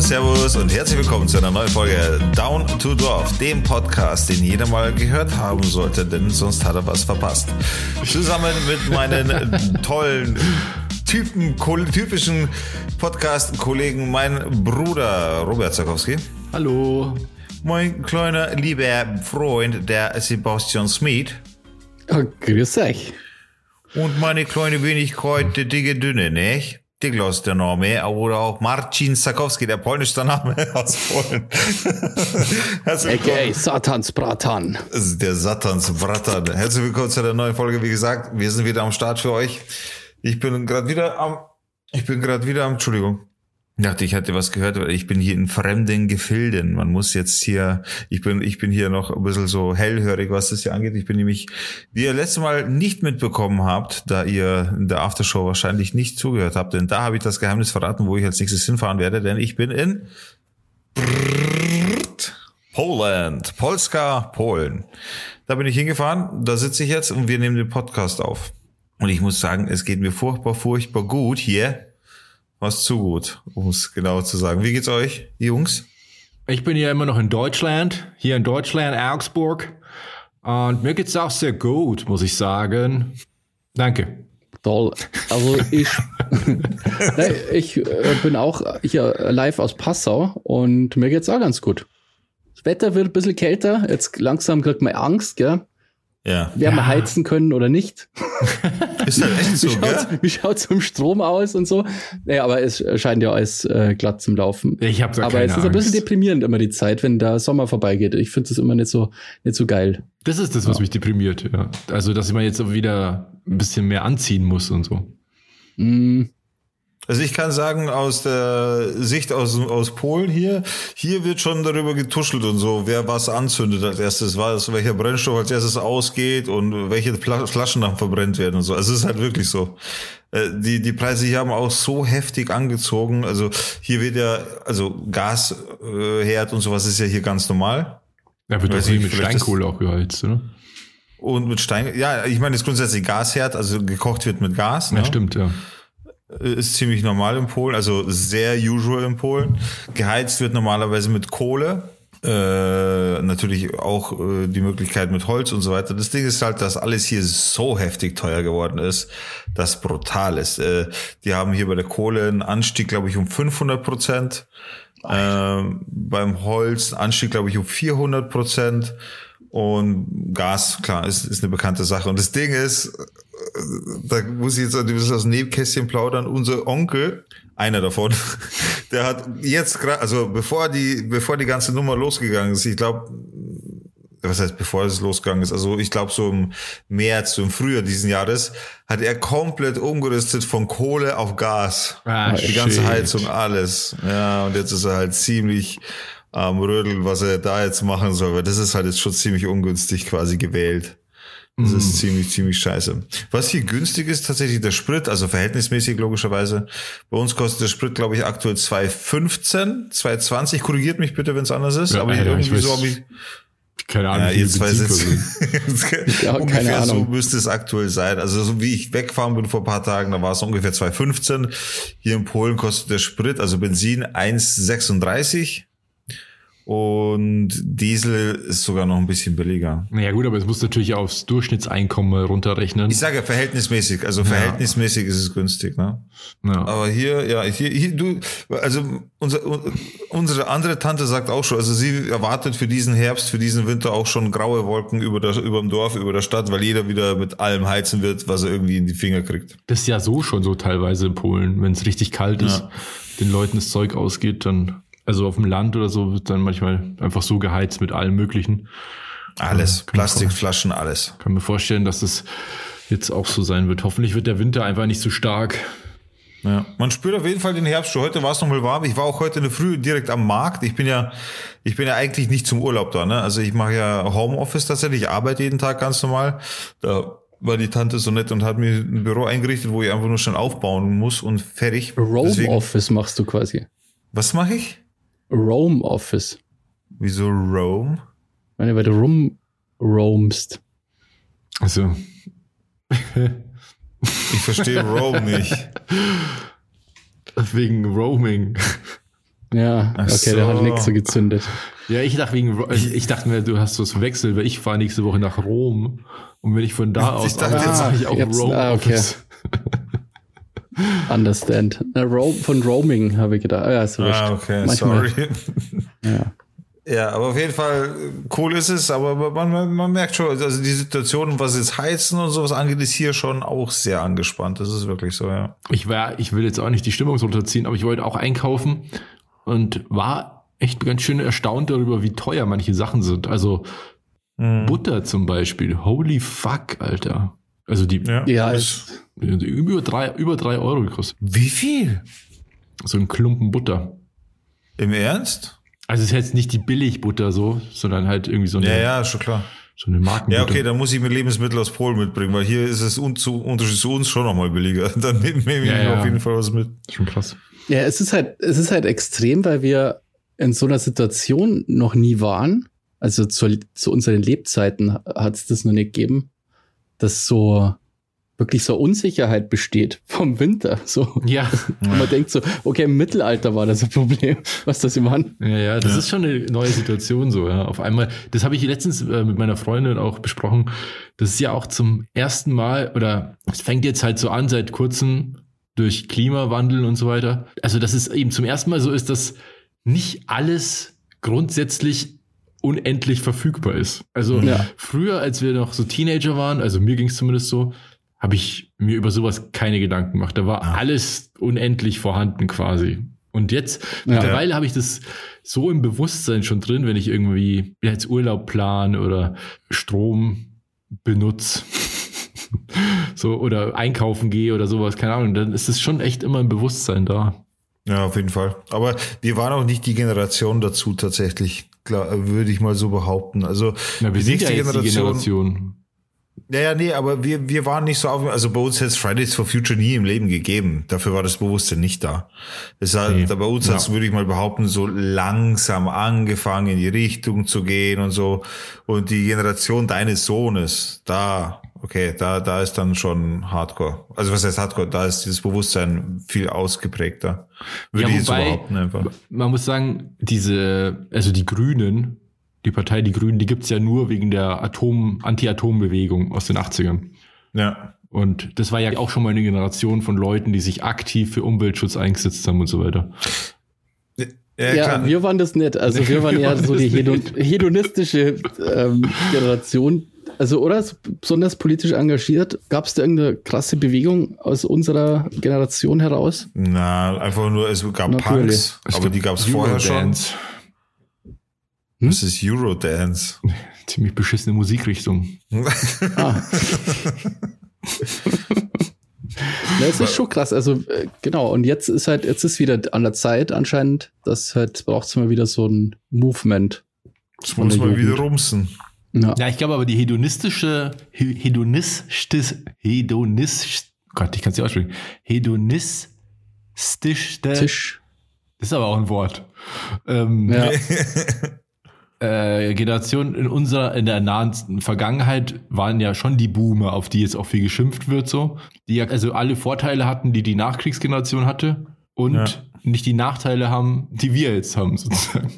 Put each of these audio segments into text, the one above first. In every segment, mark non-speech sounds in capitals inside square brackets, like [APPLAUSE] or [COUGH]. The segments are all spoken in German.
Servus und herzlich willkommen zu einer neuen Folge Down to Dorf, dem Podcast, den jeder mal gehört haben sollte, denn sonst hat er was verpasst. Zusammen mit meinen [LAUGHS] tollen Typen, typischen Podcast-Kollegen, mein Bruder Robert Zakowski. Hallo. Mein kleiner lieber Freund, der Sebastian Smith. Oh, grüß euch. Und meine kleine Wenigkeit, der dicke Dünne, nicht? Diglos der Name, oder auch Marcin Sakowski, der polnische Name [LAUGHS] aus Polen. [LAUGHS] Willkommen. Satans Bratan. Der Satans Bratan. Herzlich willkommen zu der neuen Folge. Wie gesagt, wir sind wieder am Start für euch. Ich bin gerade wieder am, ich bin gerade wieder am, Entschuldigung. Ich dachte, ich hatte was gehört, weil ich bin hier in fremden Gefilden. Man muss jetzt hier, ich bin, ich bin hier noch ein bisschen so hellhörig, was das hier angeht. Ich bin nämlich, wie ihr letztes Mal nicht mitbekommen habt, da ihr in der Aftershow wahrscheinlich nicht zugehört habt, denn da habe ich das Geheimnis verraten, wo ich als nächstes hinfahren werde, denn ich bin in Poland, Polska, Polen. Da bin ich hingefahren, da sitze ich jetzt und wir nehmen den Podcast auf. Und ich muss sagen, es geht mir furchtbar, furchtbar gut hier was zu gut, um es genau zu sagen. Wie geht's euch, Jungs? Ich bin ja immer noch in Deutschland, hier in Deutschland, Augsburg. Und mir geht's auch sehr gut, muss ich sagen. Danke. Toll. Also ich, [LAUGHS] ich äh, bin auch hier live aus Passau und mir geht's auch ganz gut. Das Wetter wird ein bisschen kälter. Jetzt langsam kriegt man Angst, gell? Ja. Wärme ja. heizen können oder nicht. [LAUGHS] Ist halt echt so, wie schaut's, gell? Wie schaut's im Strom aus und so? Naja, aber es scheint ja alles äh, glatt zum Laufen. Ich habe Aber es ist ein bisschen deprimierend immer die Zeit, wenn der Sommer vorbeigeht. Ich finde das immer nicht so, nicht so geil. Das ist das, was ja. mich deprimiert, ja. Also, dass ich mal jetzt wieder ein bisschen mehr anziehen muss und so. Mm. Also ich kann sagen, aus der Sicht aus, aus Polen hier, hier wird schon darüber getuschelt und so, wer was anzündet als erstes, was, welcher Brennstoff als erstes ausgeht und welche Flaschen dann verbrennt werden und so. Also es ist halt wirklich so. Äh, die, die Preise hier haben auch so heftig angezogen. Also hier wird ja, also Gasherd und sowas ist ja hier ganz normal. Ja, wird doch mit Steinkohle auch geheizt, oder? Und mit Stein, ja, ich meine, das ist grundsätzlich Gasherd, also gekocht wird mit Gas. Ja, ne? stimmt, ja ist ziemlich normal in Polen, also sehr usual in Polen. Geheizt wird normalerweise mit Kohle. Äh, natürlich auch äh, die Möglichkeit mit Holz und so weiter. Das Ding ist halt, dass alles hier so heftig teuer geworden ist, dass brutal ist. Äh, die haben hier bei der Kohle einen Anstieg, glaube ich, um 500 Prozent. Äh, beim Holz einen Anstieg, glaube ich, um 400 Prozent. Und Gas, klar, ist, ist eine bekannte Sache. Und das Ding ist, da muss ich jetzt ein bisschen aus dem Nebenkästchen plaudern. Unser Onkel, einer davon, [LAUGHS] der hat jetzt gerade, also bevor die, bevor die ganze Nummer losgegangen ist, ich glaube, was heißt, bevor es losgegangen ist, also ich glaube so im März, so im Frühjahr diesen Jahres, hat er komplett umgerüstet von Kohle auf Gas. Ah, die ganze Heizung, alles. Ja, und jetzt ist er halt ziemlich am Rödeln, was er da jetzt machen soll, weil das ist halt jetzt schon ziemlich ungünstig quasi gewählt. Das ist mhm. ziemlich, ziemlich scheiße. Was hier günstig ist, tatsächlich der Sprit, also verhältnismäßig logischerweise. Bei uns kostet der Sprit, glaube ich, aktuell 2,15, 2,20. Korrigiert mich bitte, wenn es anders ist. Ja, aber Alter, irgendwie so habe ich. Keine Ahnung. Ja, ihr zwei sitzen. ja, Ahnung. so müsste es aktuell sein. Also so wie ich weggefahren bin vor ein paar Tagen, da war es ungefähr 2,15. Hier in Polen kostet der Sprit, also Benzin 1,36. Und Diesel ist sogar noch ein bisschen billiger. Naja gut, aber es muss natürlich aufs Durchschnittseinkommen runterrechnen. Ich sage verhältnismäßig, also verhältnismäßig ja. ist es günstig, ne? Ja. Aber hier, ja, hier, hier, du, also unser, unsere andere Tante sagt auch schon, also sie erwartet für diesen Herbst, für diesen Winter auch schon graue Wolken über, der, über dem Dorf, über der Stadt, weil jeder wieder mit allem heizen wird, was er irgendwie in die Finger kriegt. Das ist ja so schon so teilweise in Polen, wenn es richtig kalt ist, ja. den Leuten das Zeug ausgeht, dann also auf dem Land oder so wird dann manchmal einfach so geheizt mit allem Möglichen. Alles, ja, Plastikflaschen, alles. Kann mir vorstellen, dass das jetzt auch so sein wird. Hoffentlich wird der Winter einfach nicht zu so stark. Ja, man spürt auf jeden Fall den Herbst schon. Heute war es noch mal warm. Ich war auch heute in der Früh direkt am Markt. Ich bin ja, ich bin ja eigentlich nicht zum Urlaub da. Ne? Also ich mache ja Homeoffice tatsächlich. Ich arbeite jeden Tag ganz normal. Da war die Tante so nett und hat mir ein Büro eingerichtet, wo ich einfach nur schon aufbauen muss und fertig. Roam Office machst du quasi. Was mache ich? Roam Office. Wieso Roam? Meine, weil du rum roamst. Also. ich verstehe Roam nicht. Wegen Roaming. Ja, okay, so. der hat nichts so gezündet. Ja, ich dachte wegen, ich dachte mir, du hast was verwechselt, weil ich fahre nächste Woche nach Rom und wenn ich von da aus, ich dachte, jetzt mache ich auch Rome ah, okay. Understand. von Roaming habe ich gedacht. Ja, ist ah, okay, Manchmal. sorry. [LAUGHS] Ja. Ja, aber auf jeden Fall cool ist es, aber man, man merkt schon, also die Situation, was jetzt Heizen und sowas angeht, ist hier schon auch sehr angespannt. Das ist wirklich so, ja. Ich war, ich will jetzt auch nicht die Stimmung runterziehen, aber ich wollte auch einkaufen und war echt ganz schön erstaunt darüber, wie teuer manche Sachen sind. Also mhm. Butter zum Beispiel. Holy fuck, Alter. Also die, ja, ja ist, über drei, über drei Euro gekostet. Wie viel? So ein Klumpen Butter. Im Ernst? Also es ist jetzt nicht die Billigbutter so, sondern halt irgendwie so eine. Ja, ja, schon klar. So eine Markenbutter. Ja, okay, dann muss ich mir Lebensmittel aus Polen mitbringen, weil hier ist es un zu, Unterschied zu uns schon nochmal billiger. [LAUGHS] Dann nehme ich ja, ja. auf jeden Fall was mit. Schon krass. Ja, es ist halt, es ist halt extrem, weil wir in so einer Situation noch nie waren. Also zu, zu unseren Lebzeiten hat es das noch nicht gegeben, dass so wirklich so Unsicherheit besteht vom Winter. So. Ja. Und man denkt so, okay, im Mittelalter war das ein Problem, was das immer an. Ja, ja, das ja. ist schon eine neue Situation so, ja. Auf einmal, das habe ich letztens äh, mit meiner Freundin auch besprochen. Das ist ja auch zum ersten Mal, oder es fängt jetzt halt so an seit kurzem, durch Klimawandel und so weiter. Also, dass es eben zum ersten Mal so ist, dass nicht alles grundsätzlich unendlich verfügbar ist. Also ja. früher, als wir noch so Teenager waren, also mir ging es zumindest so, habe ich mir über sowas keine Gedanken gemacht. Da war ja. alles unendlich vorhanden quasi. Und jetzt, ja. mittlerweile habe ich das so im Bewusstsein schon drin, wenn ich irgendwie jetzt Urlaub plan oder Strom benutze [LAUGHS] so oder einkaufen gehe oder sowas, keine Ahnung, dann ist es schon echt immer ein Bewusstsein da. Ja, auf jeden Fall. Aber wir waren auch nicht die Generation dazu tatsächlich, würde ich mal so behaupten. Also ja, wir die sind ja Generation, die Generation. Ja, ja, nee, aber wir, wir waren nicht so auf, also bei uns hätte es Fridays for Future nie im Leben gegeben. Dafür war das Bewusstsein nicht da. Das hat, nee. bei uns ja. hat würde ich mal behaupten, so langsam angefangen, in die Richtung zu gehen und so. Und die Generation deines Sohnes, da okay, da, da ist dann schon Hardcore. Also was heißt Hardcore? Da ist dieses Bewusstsein viel ausgeprägter. Würde ja, ich jetzt behaupten einfach. Man muss sagen, diese, also die Grünen, die Partei Die Grünen, die gibt's ja nur wegen der Atom, Anti-Atom-Bewegung aus den 80ern. Ja. Und das war ja auch schon mal eine Generation von Leuten, die sich aktiv für Umweltschutz eingesetzt haben und so weiter. Ja, ja wir waren das nicht. Also wir waren [LAUGHS] eher so die hedonistische ähm, Generation, also, oder? Besonders politisch engagiert. Gab es da irgendeine krasse Bewegung aus unserer Generation heraus? Na, einfach nur, es gab Natürlich. Punks, aber die gab es vorher schon. Hm? Das ist Eurodance. Ziemlich beschissene Musikrichtung. [LAUGHS] ah. [LAUGHS] Ja, es ist schon krass. Also, äh, genau. Und jetzt ist halt, jetzt ist wieder an der Zeit anscheinend, dass halt braucht es mal wieder so ein Movement. Das muss mal wieder rumsen. Ja. ja, ich glaube aber die hedonistische, hedonistische, hedonist, Gott, ich kann es nicht aussprechen, hedonistischste, Tisch. das ist aber auch ein Wort, ähm, ja. [LAUGHS] [LAUGHS] äh, Generation in unserer, in der nahen Vergangenheit waren ja schon die Boomer, auf die jetzt auch viel geschimpft wird, so, die ja also alle Vorteile hatten, die die Nachkriegsgeneration hatte und ja. nicht die Nachteile haben, die wir jetzt haben, sozusagen.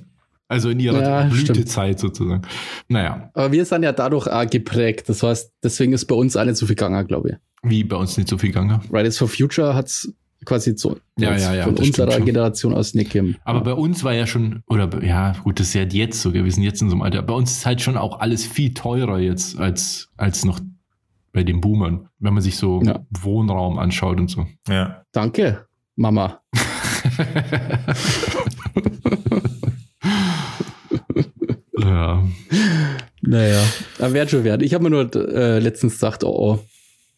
Also in ihrer ja, Blütezeit stimmt. sozusagen. Naja. Aber wir sind ja dadurch auch geprägt. Das heißt, deswegen ist bei uns auch nicht so viel gegangen, glaube ich. Wie bei uns nicht so viel gegangen? Fridays for Future hat es quasi so ja, ja, ja, von unserer Generation aus nicht gegeben. Aber ja. bei uns war ja schon, oder ja, gut, das ist ja jetzt so, wir sind jetzt in so einem Alter. Bei uns ist halt schon auch alles viel teurer jetzt als, als noch bei den Boomern, wenn man sich so ja. Wohnraum anschaut und so. Ja. Danke, Mama. [LAUGHS] Ja. Naja, aber wird schon werden. Ich habe mir nur äh, letztens gesagt, oh,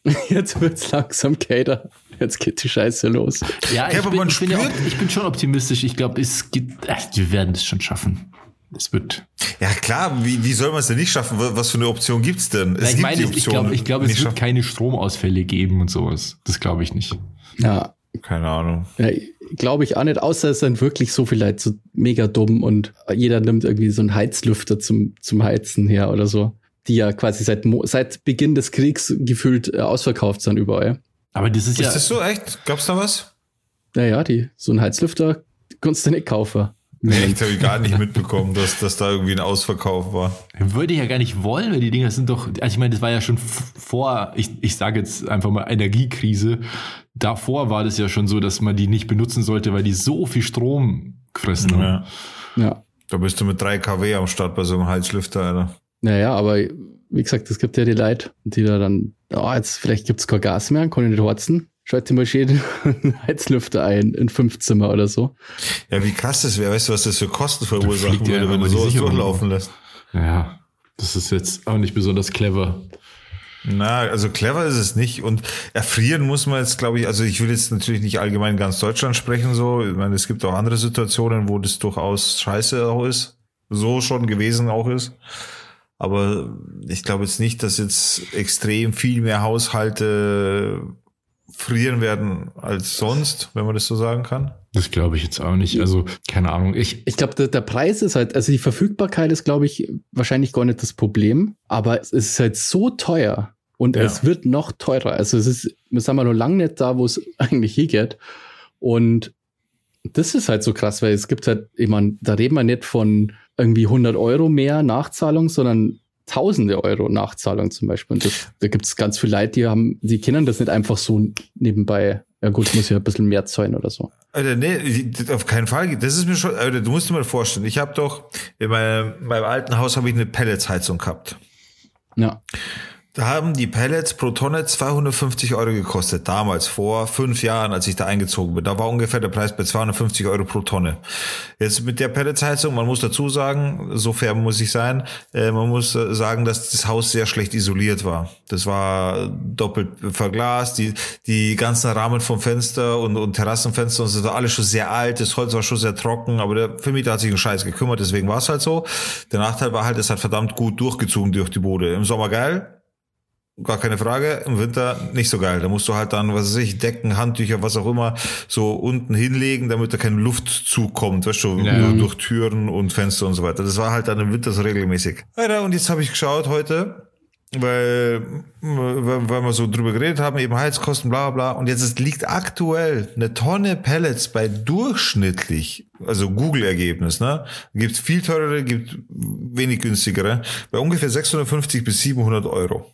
oh, [LAUGHS] jetzt wird's langsam Kater. Jetzt geht die Scheiße los. Ja, ich, ja, bin, ich, bin, ja, ich bin schon optimistisch. Ich glaube, es gibt, ach, wir werden es schon schaffen. Es wird. Ja, klar, wie, wie soll man es denn nicht schaffen? Was für eine Option gibt's denn? Es ja, ich gibt meine, ich glaube, ich glaub, es wird schaffen. keine Stromausfälle geben und sowas. Das glaube ich nicht. Ja. Keine Ahnung. Ja, glaube ich auch nicht, außer es sind wirklich so viele Leute so mega dumm und jeder nimmt irgendwie so einen Heizlüfter zum, zum Heizen her oder so, die ja quasi seit, seit Beginn des Kriegs gefühlt äh, ausverkauft sind überall. Aber das ist, ist ja. Ist das so echt? Gab's da was? Naja, die, so ein Heizlüfter kannst du nicht kaufen. Nee, ich habe gar nicht mitbekommen, dass, dass da irgendwie ein Ausverkauf war. Würde ich ja gar nicht wollen, weil die Dinger sind doch, also ich meine, das war ja schon vor, ich, ich sage jetzt einfach mal Energiekrise. Davor war das ja schon so, dass man die nicht benutzen sollte, weil die so viel Strom fressen. Ja. ja. Da bist du mit 3 kW am Start bei so einem Heizlüfter, Alter. Naja, aber wie gesagt, es gibt ja die Leute, die da dann, oh, jetzt vielleicht gibt es kein Gas mehr, kann ich nicht horzen. Schalte mal schön einen [LAUGHS] Heizlüfter ein in fünf Zimmer oder so. Ja, wie krass das wäre. Weißt du, was das für Kosten verursachen würde, wenn du sowas durchlaufen lässt? Ja, das ist jetzt auch nicht besonders clever. Na, also clever ist es nicht. Und erfrieren muss man jetzt, glaube ich, also ich will jetzt natürlich nicht allgemein ganz Deutschland sprechen, so. Ich meine, es gibt auch andere Situationen, wo das durchaus scheiße auch ist. So schon gewesen auch ist. Aber ich glaube jetzt nicht, dass jetzt extrem viel mehr Haushalte frieren werden als sonst, wenn man das so sagen kann. Das glaube ich jetzt auch nicht. Also, keine Ahnung. Ich, ich glaube, der, der, Preis ist halt, also die Verfügbarkeit ist, glaube ich, wahrscheinlich gar nicht das Problem, aber es ist halt so teuer und ja. es wird noch teurer. Also es ist, wir sind mal noch lange nicht da, wo es [LAUGHS] eigentlich hingeht. Und das ist halt so krass, weil es gibt halt, ich meine, da reden wir nicht von irgendwie 100 Euro mehr Nachzahlung, sondern tausende Euro Nachzahlung zum Beispiel. Und das, da gibt es ganz viele Leute, die haben, die kennen das nicht einfach so nebenbei. Ja gut, muss ja ein bisschen mehr zahlen oder so. Alter, nee, auf keinen Fall. Das ist mir schon, Alter, du musst dir mal vorstellen, ich habe doch, in meinem, meinem alten Haus habe ich eine Pelletsheizung gehabt. Ja. Da haben die Pellets pro Tonne 250 Euro gekostet. Damals, vor fünf Jahren, als ich da eingezogen bin. Da war ungefähr der Preis bei 250 Euro pro Tonne. Jetzt mit der Pelletsheizung, man muss dazu sagen, so fair muss ich sein, äh, man muss äh, sagen, dass das Haus sehr schlecht isoliert war. Das war doppelt verglast, die, die ganzen Rahmen vom Fenster und, und Terrassenfenster und so, alles schon sehr alt, das Holz war schon sehr trocken, aber der Vermieter hat sich einen Scheiß gekümmert, deswegen war es halt so. Der Nachteil war halt, es hat verdammt gut durchgezogen durch die Bude. Im Sommer geil, gar keine Frage. Im Winter nicht so geil. Da musst du halt dann, was weiß ich, Decken, Handtücher, was auch immer, so unten hinlegen, damit da keine Luft zukommt, weißt du, ja. nur durch Türen und Fenster und so weiter. Das war halt dann im Winter so regelmäßig. Alter, und jetzt habe ich geschaut heute, weil, weil wir so drüber geredet haben, eben Heizkosten, bla bla. Und jetzt liegt aktuell eine Tonne Pellets bei durchschnittlich, also Google-Ergebnis, ne? Gibt viel teurere, gibt wenig günstigere, bei ungefähr 650 bis 700 Euro.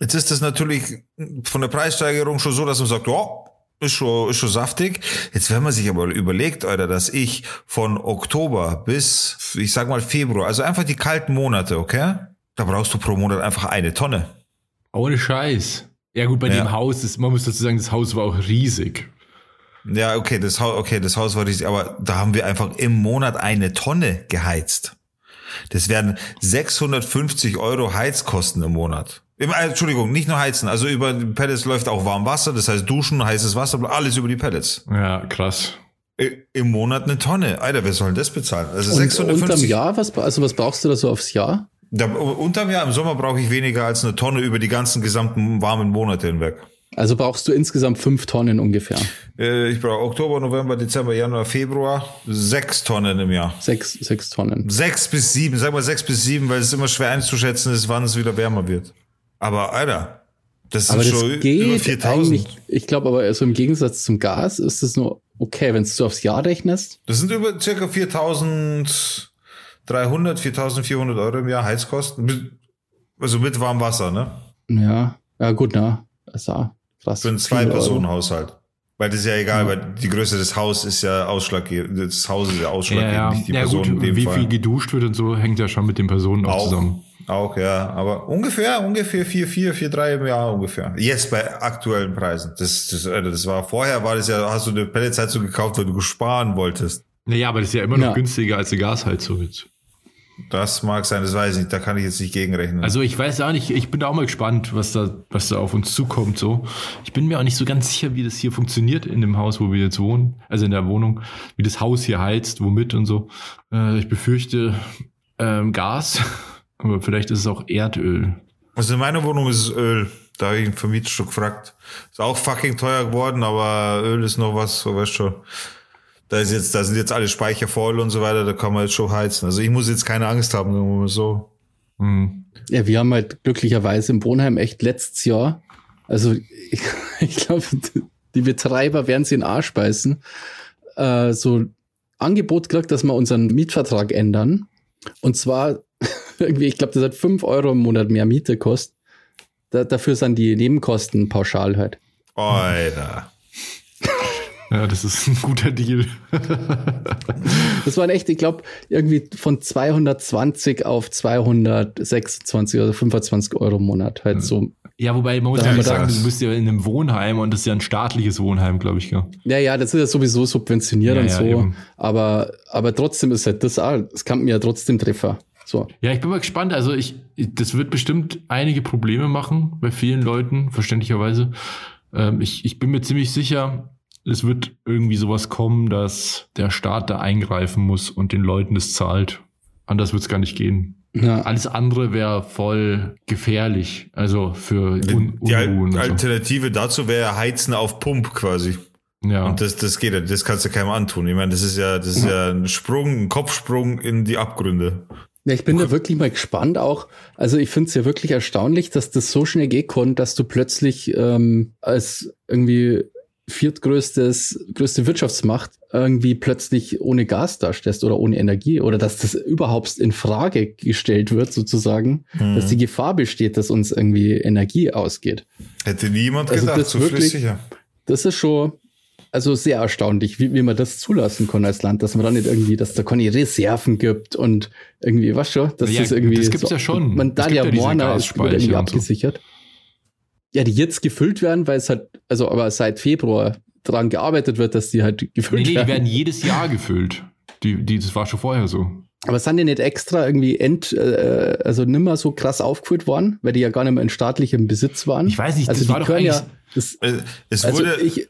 Jetzt ist das natürlich von der Preissteigerung schon so, dass man sagt, oh, ist schon, ist schon saftig. Jetzt, wenn man sich aber überlegt, Alter, dass ich von Oktober bis, ich sag mal Februar, also einfach die kalten Monate, okay? Da brauchst du pro Monat einfach eine Tonne. Ohne Scheiß. Ja gut, bei ja. dem Haus, ist, man muss dazu sagen, das Haus war auch riesig. Ja, okay, das Haus, okay, das Haus war riesig, aber da haben wir einfach im Monat eine Tonne geheizt. Das werden 650 Euro Heizkosten im Monat. Äh, Entschuldigung, nicht nur heizen. Also über die Pellets läuft auch warm Wasser, das heißt Duschen, heißes Wasser, alles über die Pellets. Ja, krass. Im Monat eine Tonne. Alter, wer soll denn das bezahlen? Also und 650. Unterm Jahr, was, also was brauchst du da so aufs Jahr? Da, unterm Jahr, im Sommer brauche ich weniger als eine Tonne über die ganzen gesamten warmen Monate hinweg. Also brauchst du insgesamt fünf Tonnen ungefähr? Äh, ich brauche Oktober, November, Dezember, Januar, Februar. Sechs Tonnen im Jahr. Sechs, sechs Tonnen. Sechs bis sieben, sag mal sechs bis sieben, weil es immer schwer einzuschätzen ist, wann es wieder wärmer wird. Aber Alter, das aber sind das schon geht über 4000. Ich glaube aber, also im Gegensatz zum Gas ist es nur okay, wenn du aufs Jahr rechnest. Das sind über circa 4300, 4400 Euro im Jahr Heizkosten. Also mit warmem Wasser, ne? Ja, ja gut, na. Also, krass. Für einen Zwei-Personen-Haushalt. Weil das ist ja egal, ja. weil die Größe des Hauses ist ja ausschlaggebend. Das Haus ist ja ausschlaggebend, ja, ja. nicht die ja, Person. Gut, wie Fall. viel geduscht wird und so hängt ja schon mit den Personen auch, auch zusammen. Auch, ja. Aber ungefähr, ungefähr 4, 4, 4, 3 im Jahr ungefähr. Jetzt bei aktuellen Preisen. Das, das, das war, vorher war das ja, hast du eine Pelletsheizung gekauft, weil du sparen wolltest. Naja, aber das ist ja immer noch günstiger als eine Gasheizung jetzt. Das mag sein, das weiß ich nicht. Da kann ich jetzt nicht gegenrechnen. Also ich weiß auch nicht, ich bin da auch mal gespannt, was da, was da auf uns zukommt. So, ich bin mir auch nicht so ganz sicher, wie das hier funktioniert in dem Haus, wo wir jetzt wohnen, also in der Wohnung, wie das Haus hier heizt, womit und so. Äh, ich befürchte ähm, Gas, aber vielleicht ist es auch Erdöl. Also in meiner Wohnung ist es Öl. Da habe ich einen Vermieter schon gefragt. Ist auch fucking teuer geworden, aber Öl ist noch was, so weißt schon da ist jetzt, da sind jetzt alle Speicher voll und so weiter, da kann man jetzt schon heizen. Also ich muss jetzt keine Angst haben, sagen wir mal so. Mhm. Ja, wir haben halt glücklicherweise im Wohnheim echt letztes Jahr, also ich, [LAUGHS] ich glaube, die Betreiber werden sie in Arsch beißen, äh, so Angebot gekriegt, dass wir unseren Mietvertrag ändern. Und zwar [LAUGHS] irgendwie, ich glaube, das hat 5 Euro im Monat mehr Miete kostet. Da, dafür sind die Nebenkosten pauschal halt. Alter. [LAUGHS] Ja, das ist ein guter Deal. [LAUGHS] das waren echt, ich glaube, irgendwie von 220 auf 226 oder 25 Euro im Monat. Halt so. Ja, wobei man muss ja sagen, du bist ja in einem Wohnheim und das ist ja ein staatliches Wohnheim, glaube ich. Ja. ja, ja, das ist ja sowieso subventioniert ja, und ja, so. Eben. Aber, aber trotzdem ist halt das auch, das kann mir ja trotzdem Treffer. So. Ja, ich bin mal gespannt. Also ich, das wird bestimmt einige Probleme machen bei vielen Leuten, verständlicherweise. Ähm, ich, ich bin mir ziemlich sicher, es wird irgendwie sowas kommen, dass der Staat da eingreifen muss und den Leuten das zahlt. Anders wird es gar nicht gehen. Ja. Alles andere wäre voll gefährlich. Also für Un Die Unruhen Alternative so. dazu wäre Heizen auf Pump quasi. Ja. Und das, das geht, das kannst du keinem antun. Ich meine, das ist ja, das ist ja, ja ein Sprung, ein Kopfsprung in die Abgründe. Ja, ich bin da wirklich mal gespannt auch. Also ich finde es ja wirklich erstaunlich, dass das so schnell gehen konnte, dass du plötzlich ähm, als irgendwie viertgrößtes, größte Wirtschaftsmacht irgendwie plötzlich ohne Gas dastehst oder ohne Energie oder dass das überhaupt in Frage gestellt wird sozusagen, mhm. dass die Gefahr besteht, dass uns irgendwie Energie ausgeht. Hätte niemand also gedacht, so wirklich, sicher. Das ist schon, also sehr erstaunlich, wie, wie man das zulassen kann als Land, dass man dann nicht irgendwie, dass da keine Reserven gibt und irgendwie, was schon, dass ja, das irgendwie. Das gibt's so, ja schon. Man da ja Morna ist irgendwie abgesichert. So. Ja, die jetzt gefüllt werden, weil es halt, also aber seit Februar daran gearbeitet wird, dass die halt gefüllt nee, nee, werden. die werden jedes Jahr gefüllt. Die, die, das war schon vorher so. Aber sind die nicht extra irgendwie end, äh, also nimmer so krass aufgefüllt worden, weil die ja gar nicht mehr in staatlichem Besitz waren? Ich weiß nicht, also das war doch ja, das, es also wurde, ich,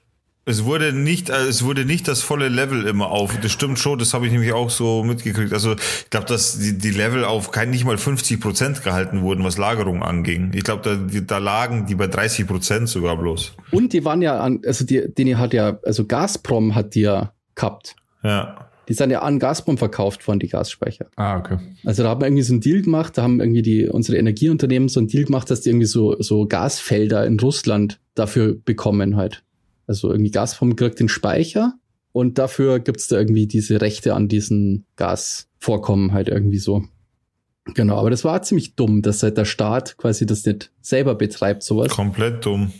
es wurde nicht, äh, es wurde nicht das volle Level immer auf. Das stimmt schon, das habe ich nämlich auch so mitgekriegt. Also ich glaube, dass die, die Level auf kein nicht mal 50 Prozent gehalten wurden, was Lagerung anging. Ich glaube, da, da lagen die bei 30 Prozent sogar bloß. Und die waren ja an, also die, die hat ja, also Gazprom hat die ja gehabt. Ja. Die sind ja an Gazprom verkauft worden, die Gasspeicher. Ah, okay. Also da haben wir irgendwie so einen Deal gemacht, da haben irgendwie die, unsere Energieunternehmen so einen Deal gemacht, dass die irgendwie so, so Gasfelder in Russland dafür bekommen halt. Also irgendwie Gazprom kriegt den Speicher und dafür gibt's da irgendwie diese Rechte an diesen Gasvorkommen halt irgendwie so. Genau, aber das war ziemlich dumm, dass halt der Staat quasi das nicht selber betreibt, sowas. Komplett dumm.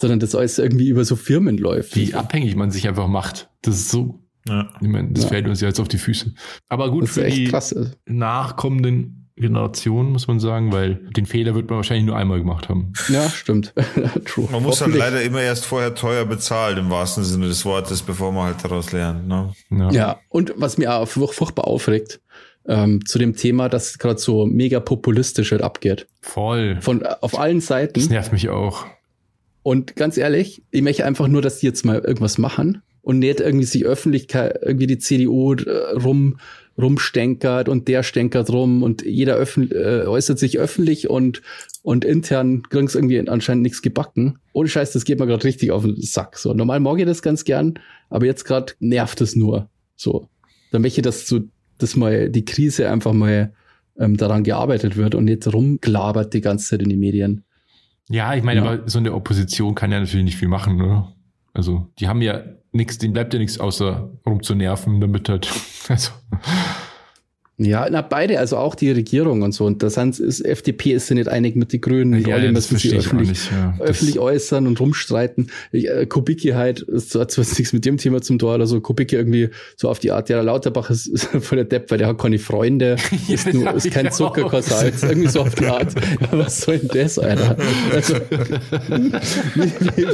Sondern das alles irgendwie über so Firmen läuft. Wie abhängig man sich einfach macht. Das ist so. Ja. Ich meine, das ja. fällt uns ja jetzt auf die Füße. Aber gut, für die krass. nachkommenden Generation, muss man sagen, weil den Fehler wird man wahrscheinlich nur einmal gemacht haben. Ja, stimmt. [LAUGHS] True. Man muss dann leider immer erst vorher teuer bezahlen, im wahrsten Sinne des Wortes, bevor man halt daraus lernt. Ne? Ja. ja, und was mir auch furchtbar aufregt, ähm, zu dem Thema, das gerade so mega populistisch halt abgeht. Voll. Von äh, auf allen Seiten. Das nervt mich auch. Und ganz ehrlich, ich möchte einfach nur, dass die jetzt mal irgendwas machen und nicht irgendwie sich Öffentlichkeit, irgendwie die CDU äh, rum rumstenkert und der stänkert rum und jeder äh, äußert sich öffentlich und, und intern kriegen es irgendwie anscheinend nichts gebacken. Ohne Scheiß, das geht mir gerade richtig auf den Sack. So, normal mag ich das ganz gern, aber jetzt gerade nervt es nur. So. Dann möchte ich, dass so, dass mal die Krise einfach mal ähm, daran gearbeitet wird und nicht rumglabert die ganze Zeit in die Medien. Ja, ich meine, ja. aber so eine Opposition kann ja natürlich nicht viel machen, oder? Also, die haben ja nichts, denen bleibt ja nichts außer rumzunerven, damit halt, [LAUGHS] also. Ja, na beide, also auch die Regierung und so. Und das ist FDP ist ja nicht einig mit den Grünen. Ja, alle müssen sich öffentlich, nicht, ja. öffentlich äußern und rumstreiten. Ich, äh, Kubicki halt, das hat zwar nichts mit dem Thema zum Tor oder so. Kubicki irgendwie so auf die Art, ja, Lauterbach ist, ist [LAUGHS] voll der Depp, weil der hat keine Freunde, [LAUGHS] ist, nur, ist kein Zucker, kein Salz, irgendwie so auf die Art. [LAUGHS] Ja, was soll denn das, Alter? Also,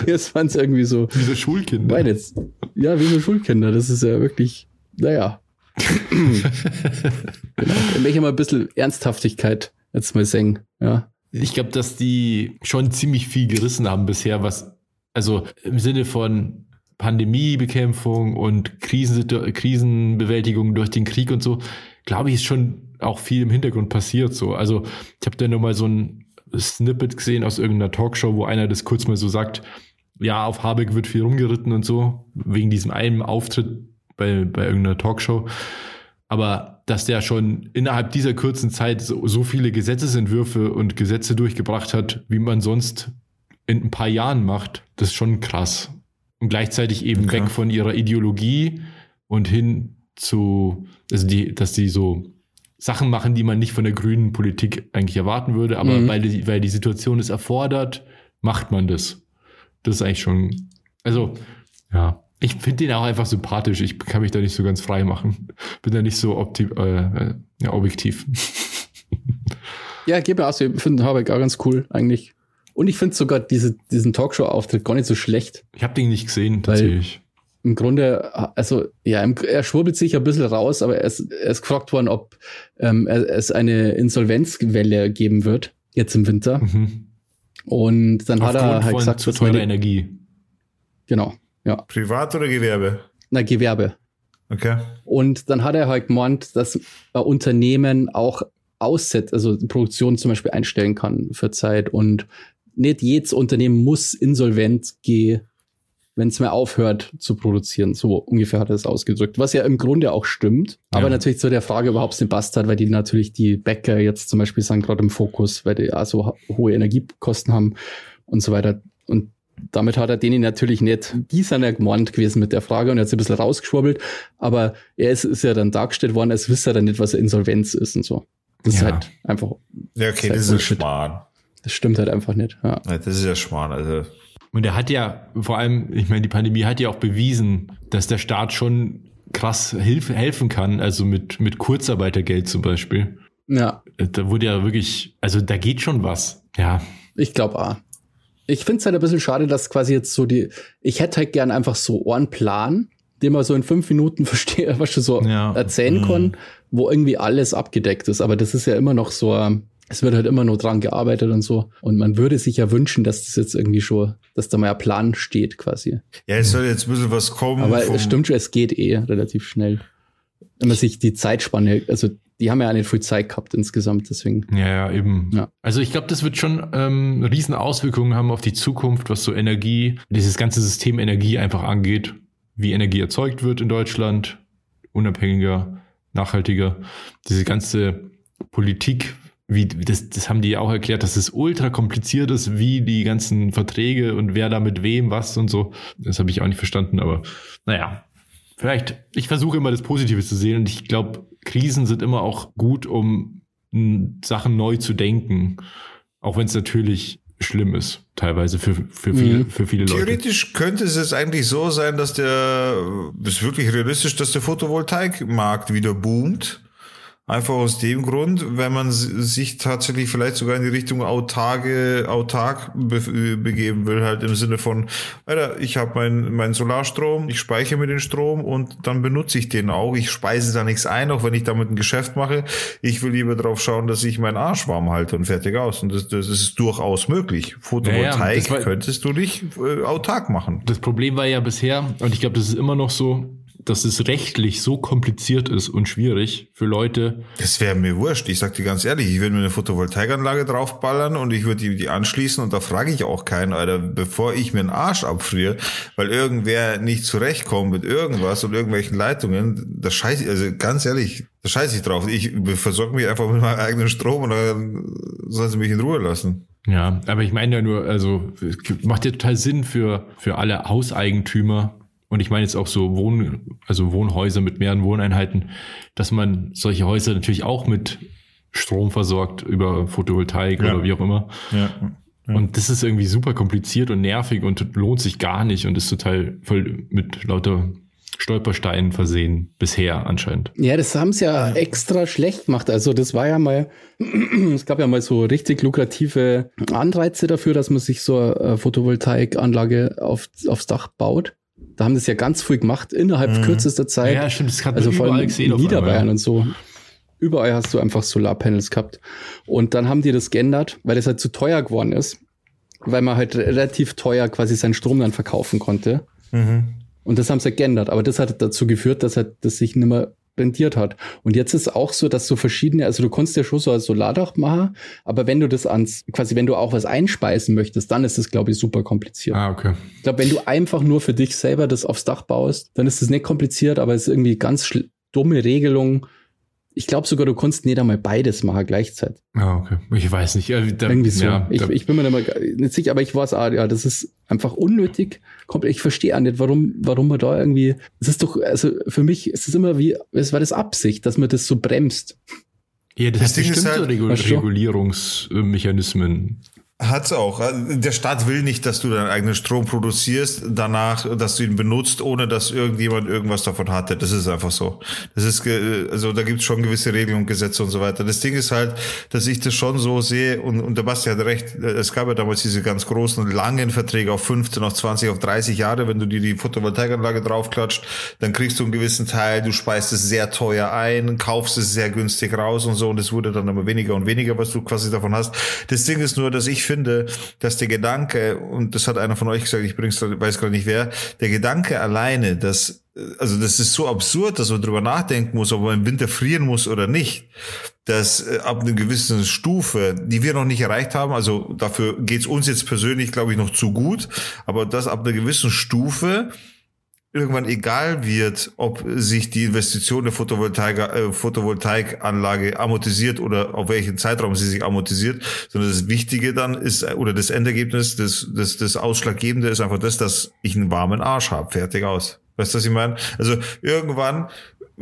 wir fanden es irgendwie so. Wie so Schulkinder. Meine jetzt, ja, wie so Schulkinder. Das ist ja wirklich, naja. [LAUGHS] Ich mal ein bisschen Ernsthaftigkeit jetzt mal singen, ja. Ich glaube, dass die schon ziemlich viel gerissen haben bisher, was, also im Sinne von Pandemiebekämpfung und Krisensitu Krisenbewältigung durch den Krieg und so, glaube ich, ist schon auch viel im Hintergrund passiert so. Also ich habe da nur mal so ein Snippet gesehen aus irgendeiner Talkshow, wo einer das kurz mal so sagt, ja, auf Habeck wird viel rumgeritten und so, wegen diesem einen Auftritt bei, bei irgendeiner Talkshow. Aber dass der schon innerhalb dieser kurzen Zeit so, so viele Gesetzesentwürfe und Gesetze durchgebracht hat, wie man sonst in ein paar Jahren macht, das ist schon krass. Und gleichzeitig eben okay. weg von ihrer Ideologie und hin zu, also die, dass die so Sachen machen, die man nicht von der grünen Politik eigentlich erwarten würde, aber mhm. weil, die, weil die Situation es erfordert, macht man das. Das ist eigentlich schon, also, ja. Ich finde ihn auch einfach sympathisch. Ich kann mich da nicht so ganz frei machen. Bin da nicht so äh, ja, objektiv. ja, gebe aus. Ich finde Habeck auch ganz cool eigentlich. Und ich finde sogar diese, diesen Talkshow-Auftritt gar nicht so schlecht. Ich habe den nicht gesehen, tatsächlich. Im Grunde, also ja, er schwurbelt sich ein bisschen raus, aber er ist, er ist gefragt worden, ob ähm, es eine Insolvenzwelle geben wird, jetzt im Winter. Mhm. Und dann Aufgrund hat er halt gesagt, zu teurer Energie. Genau, ja. Privat oder Gewerbe? Na, Gewerbe. Okay. Und dann hat er halt gemeint, dass ein Unternehmen auch aussetzt, also Produktion zum Beispiel einstellen kann für Zeit und nicht jedes Unternehmen muss insolvent gehen, wenn es mehr aufhört zu produzieren. So ungefähr hat er es ausgedrückt. Was ja im Grunde auch stimmt. Ja. Aber natürlich zu der Frage überhaupt es nicht passt hat, weil die natürlich die Bäcker jetzt zum Beispiel sind gerade im Fokus, weil die also hohe Energiekosten haben und so weiter. Und damit hat er denen natürlich nicht, die ja gemeint gewesen mit der Frage und er hat sich ein bisschen rausgeschwurbelt, aber er ist, ist ja dann dargestellt worden, als wüsste er dann nicht, was Insolvenz ist und so. Das ja. ist halt einfach. Ja, okay, das ist, halt das ist Schmarrn. Das stimmt halt einfach nicht. Ja. ja das ist ja Schmarrn. Also. Und er hat ja, vor allem, ich meine, die Pandemie hat ja auch bewiesen, dass der Staat schon krass hilf, helfen kann, also mit, mit Kurzarbeitergeld zum Beispiel. Ja. Da wurde ja wirklich, also da geht schon was. Ja. Ich glaube auch. Ich finde es halt ein bisschen schade, dass quasi jetzt so die, ich hätte halt gern einfach so einen Plan, den man so in fünf Minuten [LAUGHS] verstehe, was du so ja. erzählen mhm. kann, wo irgendwie alles abgedeckt ist. Aber das ist ja immer noch so, es wird halt immer nur dran gearbeitet und so. Und man würde sich ja wünschen, dass das jetzt irgendwie schon, dass da mal ein Plan steht quasi. Ja, es soll jetzt ein bisschen was kommen. Aber es stimmt schon, es geht eh relativ schnell. Wenn man sich die Zeitspanne, also die haben ja nicht viel Zeit gehabt insgesamt, deswegen. Ja, ja, eben. Ja. Also ich glaube, das wird schon ähm, riesen Auswirkungen haben auf die Zukunft, was so Energie, dieses ganze System Energie einfach angeht, wie Energie erzeugt wird in Deutschland, unabhängiger, nachhaltiger. Diese ganze Politik, wie, das, das haben die ja auch erklärt, dass es ultra kompliziert ist, wie die ganzen Verträge und wer da mit wem was und so. Das habe ich auch nicht verstanden, aber naja, vielleicht, ich versuche immer das Positive zu sehen und ich glaube, Krisen sind immer auch gut, um Sachen neu zu denken, auch wenn es natürlich schlimm ist, teilweise für, für, viele, mhm. für viele Leute. Theoretisch könnte es jetzt eigentlich so sein, dass der, ist wirklich realistisch, dass der Photovoltaikmarkt wieder boomt Einfach aus dem Grund, wenn man sich tatsächlich vielleicht sogar in die Richtung autarke, autark be begeben will, halt im Sinne von, Alter, ich habe meinen mein Solarstrom, ich speichere mir den Strom und dann benutze ich den auch. Ich speise da nichts ein, auch wenn ich damit ein Geschäft mache. Ich will lieber darauf schauen, dass ich meinen Arsch warm halte und fertig aus. Und das, das ist durchaus möglich. Photovoltaik ja, ja, war, könntest du dich äh, autark machen. Das Problem war ja bisher, und ich glaube, das ist immer noch so, dass es rechtlich so kompliziert ist und schwierig für Leute. Das wäre mir wurscht. Ich sag dir ganz ehrlich, ich würde mir eine Photovoltaikanlage draufballern und ich würde die, die anschließen und da frage ich auch keinen, Alter, bevor ich mir einen Arsch abfriere, weil irgendwer nicht zurechtkommt mit irgendwas und irgendwelchen Leitungen, das scheiße, also ganz ehrlich, da scheiße ich drauf. Ich versorge mich einfach mit meinem eigenen Strom und dann sollen sie mich in Ruhe lassen. Ja, aber ich meine ja nur, also macht ja total Sinn für, für alle Hauseigentümer, und ich meine jetzt auch so Wohn, also Wohnhäuser mit mehreren Wohneinheiten, dass man solche Häuser natürlich auch mit Strom versorgt über Photovoltaik ja. oder wie auch immer. Ja. Ja. Und das ist irgendwie super kompliziert und nervig und lohnt sich gar nicht und ist total voll mit lauter Stolpersteinen versehen, bisher anscheinend. Ja, das haben sie ja extra schlecht gemacht. Also das war ja mal, [CLEARS THROAT] es gab ja mal so richtig lukrative Anreize dafür, dass man sich so eine Photovoltaikanlage auf, aufs Dach baut. Da haben das ja ganz früh gemacht, innerhalb mhm. kürzester Zeit. Ja, stimmt, das kann also vor allem in Niederbayern und so. Überall hast du einfach Solarpanels gehabt. Und dann haben die das geändert, weil das halt zu teuer geworden ist. Weil man halt relativ teuer quasi seinen Strom dann verkaufen konnte. Mhm. Und das haben sie geändert. Aber das hat dazu geführt, dass halt das sich nicht mehr rentiert hat. Und jetzt ist auch so, dass so verschiedene, also du kannst ja schon so ein Solardach machen, aber wenn du das ans, quasi wenn du auch was einspeisen möchtest, dann ist das, glaube ich, super kompliziert. Ah, okay. Ich glaube, wenn du einfach nur für dich selber das aufs Dach baust, dann ist das nicht kompliziert, aber es ist irgendwie ganz dumme Regelung. Ich glaube sogar, du konntest nicht einmal beides machen gleichzeitig. Ah, okay. Ich weiß nicht. Da, Irgendwie so. Ja, ich, ich, bin mir nicht sicher, aber ich weiß auch, ja, das ist einfach unnötig. Ich verstehe auch nicht, warum, warum man da irgendwie, es ist doch, also für mich ist es immer wie, es war das Absicht, dass man das so bremst. Ja, das, das hat bestimmte halt, Regul Regulierungsmechanismen. Hat's auch. Der Staat will nicht, dass du deinen eigenen Strom produzierst, danach, dass du ihn benutzt, ohne dass irgendjemand irgendwas davon hatte. Das ist einfach so. Das ist, also da gibt's schon gewisse Regeln und Gesetze und so weiter. Das Ding ist halt, dass ich das schon so sehe und, und der Basti hat recht. Es gab ja damals diese ganz großen, langen Verträge auf 15, auf 20, auf 30 Jahre. Wenn du dir die Photovoltaikanlage draufklatscht, dann kriegst du einen gewissen Teil, du speist es sehr teuer ein, kaufst es sehr günstig raus und so und es wurde dann immer weniger und weniger, was du quasi davon hast. Das Ding ist nur, dass ich finde, dass der Gedanke, und das hat einer von euch gesagt, ich bring's, weiß gerade nicht wer, der Gedanke alleine, dass, also das ist so absurd, dass man drüber nachdenken muss, ob man im Winter frieren muss oder nicht, dass äh, ab einer gewissen Stufe, die wir noch nicht erreicht haben, also dafür geht's uns jetzt persönlich, glaube ich, noch zu gut, aber dass ab einer gewissen Stufe irgendwann egal wird, ob sich die Investition der Photovoltaik, äh, Photovoltaikanlage amortisiert oder auf welchen Zeitraum sie sich amortisiert, sondern das Wichtige dann ist, oder das Endergebnis, das, das, das Ausschlaggebende ist einfach das, dass ich einen warmen Arsch habe. Fertig aus. Weißt du, was ich meine? Also irgendwann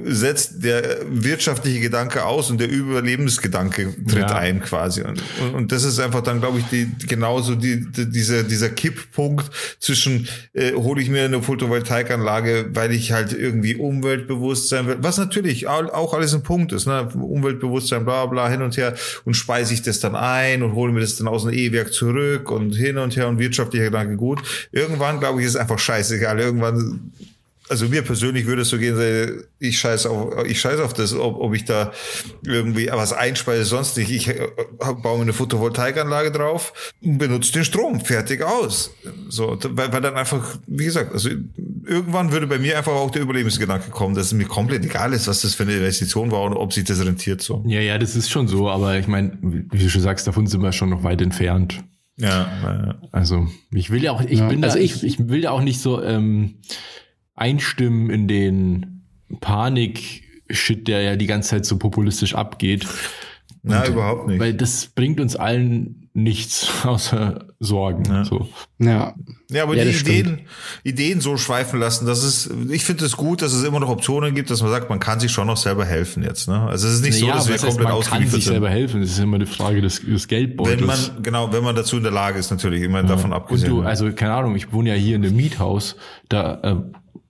setzt der wirtschaftliche Gedanke aus und der Überlebensgedanke tritt ja. ein quasi. Und, und, und, das ist einfach dann, glaube ich, die, genauso die, die, dieser, dieser Kipppunkt zwischen, äh, hole ich mir eine Photovoltaikanlage, weil ich halt irgendwie umweltbewusst sein will, was natürlich auch alles ein Punkt ist, ne? Umweltbewusstsein, bla bla, hin und her und speise ich das dann ein und hole mir das dann aus dem E-Werk zurück und hin und her und wirtschaftlicher Gedanke gut. Irgendwann, glaube ich, ist einfach scheißegal. Irgendwann also mir persönlich würde es so gehen, ich scheiße auf, ich scheiße auf das, ob, ob ich da irgendwie was einspeise, sonst nicht. Ich äh, baue mir eine Photovoltaikanlage drauf und benutze den Strom, fertig aus. So, weil, weil dann einfach, wie gesagt, also irgendwann würde bei mir einfach auch der Überlebensgedanke kommen, dass es mir komplett egal ist, was das für eine Investition war und ob sich das rentiert so. Ja, ja, das ist schon so, aber ich meine, wie du schon sagst, davon sind wir schon noch weit entfernt. Ja, ja. also ich will ja auch, ich ja, bin da, also ich, ich will ja auch nicht so, ähm, einstimmen in den Panik-Shit, der ja die ganze Zeit so populistisch abgeht. Na, und, überhaupt nicht. Weil das bringt uns allen nichts [LAUGHS] außer Sorgen. Ja. So. Ja. Ja, aber ja, die Ideen, Ideen so schweifen lassen, das ist, ich finde es gut, dass es immer noch Optionen gibt, dass man sagt, man kann sich schon noch selber helfen jetzt. Ne? Also es ist nicht naja, so, dass wir komplett man kann sich selber helfen. Das ist immer eine Frage des, des Geldbeutels. Wenn man, genau, wenn man dazu in der Lage ist, natürlich, immer ja. davon abgesehen. Und du, also keine Ahnung, ich wohne ja hier in einem Miethaus, da äh,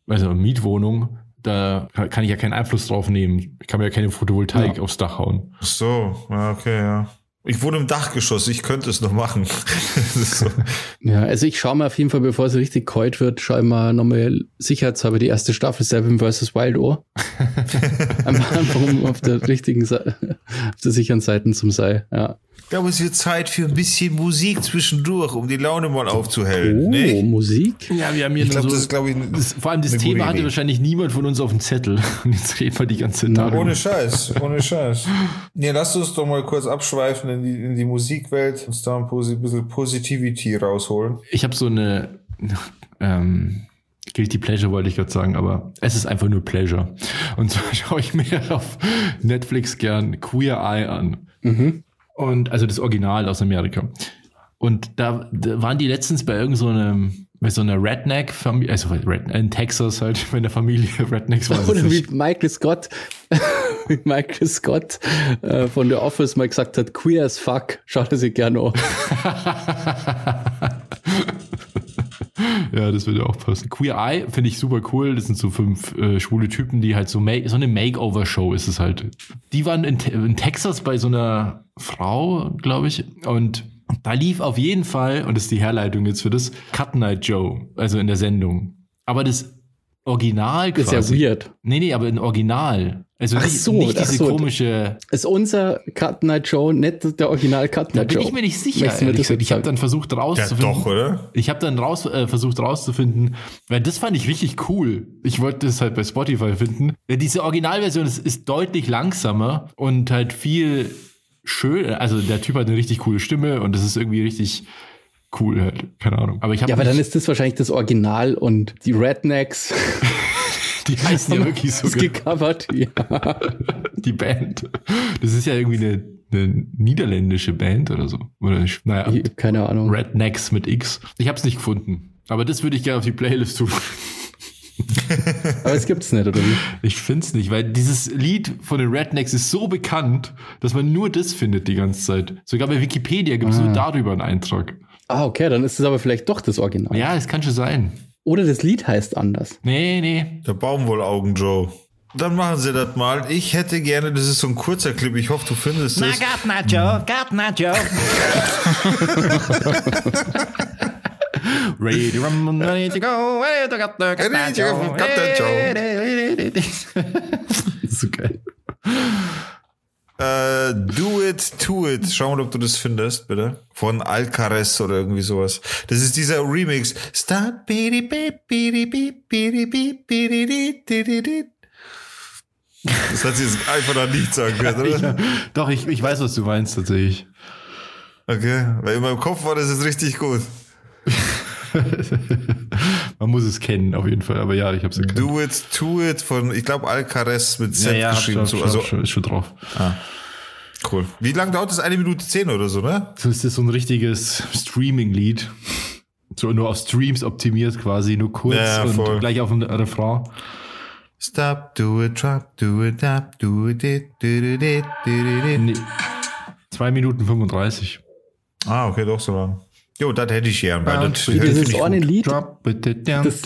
also Mietwohnung, da kann ich ja keinen Einfluss drauf nehmen. Ich kann mir ja keine Photovoltaik ja. aufs Dach hauen. Ach so, ja, okay, ja. Ich wohne im Dachgeschoss, ich könnte es noch machen. [LAUGHS] so. Ja, also ich schaue mal auf jeden Fall, bevor es richtig kalt wird, schaue ich mal nochmal sicherheitshalber die erste Staffel Seven vs. Wild Ohr. [LAUGHS] einfach um auf der richtigen Seite, auf der sicheren Seite zum Sei, ja. Ich glaube, es wird Zeit für ein bisschen Musik zwischendurch, um die Laune mal aufzuhellen. Oh, ne? Musik? Ja, wir haben hier ich glaub, so, das ist, glaube ich, das, vor allem das Thema hatte wahrscheinlich niemand von uns auf dem Zettel. [LAUGHS] Und jetzt reden wir die ganze Zeit darüber. Ohne Scheiß, ohne Scheiß. Nee, lass uns doch mal kurz abschweifen in die, in die Musikwelt und da ein bisschen Positivity rausholen. Ich habe so eine [LAUGHS] ähm, Guilty Pleasure wollte ich gerade sagen, aber es ist einfach nur Pleasure. Und so [LAUGHS] schaue ich mir auf Netflix gern Queer Eye an. Mhm. Und also das Original aus Amerika. Und da, da waren die letztens bei irgendeinem so bei so einer Redneck-Familie, also in Texas halt, [LAUGHS] bei der Familie Rednecks war Oder wie Michael Scott, wie Michael Scott äh, von The Office mal gesagt hat, queer as fuck, schaut er sich gerne an. [LAUGHS] ja, das würde auch passen. Queer Eye finde ich super cool. Das sind so fünf äh, schwule Typen, die halt so, so eine Makeover-Show ist es halt. Die waren in, in Texas bei so einer Frau, glaube ich, und da lief auf jeden Fall, und das ist die Herleitung jetzt für das, Cut Night Joe, also in der Sendung. Aber das Original quasi. Ist ja weird. Nee, nee, aber ein Original. Also nicht, so, nicht diese so. komische. Ist unser Cut Night Show nicht der Original Cut Night Show? Da bin ich mir nicht sicher. Ich habe dann versucht rauszufinden. Ja, doch, oder? Ich habe dann raus, äh, versucht rauszufinden, weil das fand ich richtig cool. Ich wollte das halt bei Spotify finden. Diese Originalversion ist, ist deutlich langsamer und halt viel schön. Also der Typ hat eine richtig coole Stimme und das ist irgendwie richtig cool halt. Keine Ahnung. Aber ich habe. Ja, aber dann ist das wahrscheinlich das Original und die Rednecks. [LAUGHS] Die [LAUGHS] heißen ja wirklich so. gecovert, ja. [LAUGHS] Die Band. Das ist ja irgendwie eine, eine niederländische Band oder so. Oder nicht? Naja. Keine Ahnung. Rednecks mit X. Ich habe es nicht gefunden. Aber das würde ich gerne auf die Playlist tun. [LAUGHS] Aber es gibt's nicht, oder wie? Ich find's nicht, weil dieses Lied von den Rednecks ist so bekannt, dass man nur das findet die ganze Zeit. Sogar bei Wikipedia gibt's ah. nur darüber einen Eintrag. Ah, okay, dann ist es aber vielleicht doch das Original. Ja, es kann schon sein. Oder das Lied heißt anders. Nee, nee. Der Baumwollaugen Joe. Dann machen Sie das mal. Ich hätte gerne, das ist so ein kurzer Clip, ich hoffe, du findest es. Na, Gärtner Joe, Gärtner Joe. [LAUGHS] Ready run, ready to go, ready to get the Gärtner Joe. [LAUGHS] Das ist so geil. Uh, do it, to it. Schau mal, ob du das findest, bitte. Von Alcaraz oder irgendwie sowas. Das ist dieser Remix. Start. Das hat sie jetzt einfach noch nicht sagen können, oder? Ich, doch, ich, ich weiß, was du meinst, tatsächlich. Okay, weil in meinem Kopf war das jetzt richtig gut. [LAUGHS] Man muss es kennen, auf jeden Fall. Aber ja, ich habe es erkannt. Do it, to it von, ich glaube, Alcaraz mit Z ja, ja, geschrieben. Schon, also, schon, ist schon drauf. Ah. Cool. Wie lange dauert das? Eine Minute zehn oder so, ne? So ist das so ein richtiges Streaming-Lied. So nur auf Streams optimiert quasi, nur kurz ja, und gleich auf dem Refrain. Stop, do it, drop, do it, up, do it, it, do it, it, do it, Nee. Zwei Minuten 35. Ah, okay, doch so lang. Jo, das hätte ich gern. Weil das dieses eine Lied, das,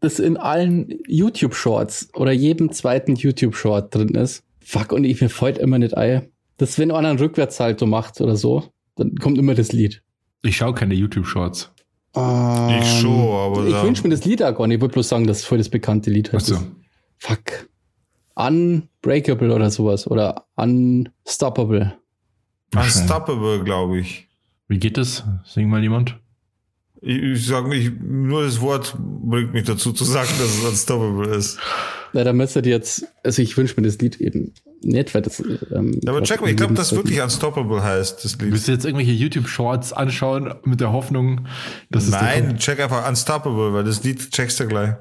das in allen YouTube-Shorts oder jedem zweiten YouTube-Short drin ist. Fuck, und ich mir freut immer nicht ein. Das, wenn einer einen Rückwärtssalto macht oder so, dann kommt immer das Lied. Ich schaue keine YouTube-Shorts. Um, ich schon, aber. Ich wünsche mir das Lied auch gar nicht. Ich würde bloß sagen, das ist voll das bekannte Lied. Heißt so. Fuck. Unbreakable oder sowas. Oder Unstoppable. Unstoppable, glaube ich. Wie geht das? Sing mal jemand. Ich, ich sage nicht, nur das Wort bringt mich dazu zu sagen, dass es Unstoppable ist. Ja, dann müsstet ihr jetzt, also ich wünsche mir das Lied eben nicht, weil das. Ähm, ja, aber check mal, ich glaube, das wirklich Unstoppable heißt, das Lied. Willst du jetzt irgendwelche YouTube-Shorts anschauen mit der Hoffnung, dass Nein, es. Nein, check einfach Unstoppable, weil das Lied checkst du gleich.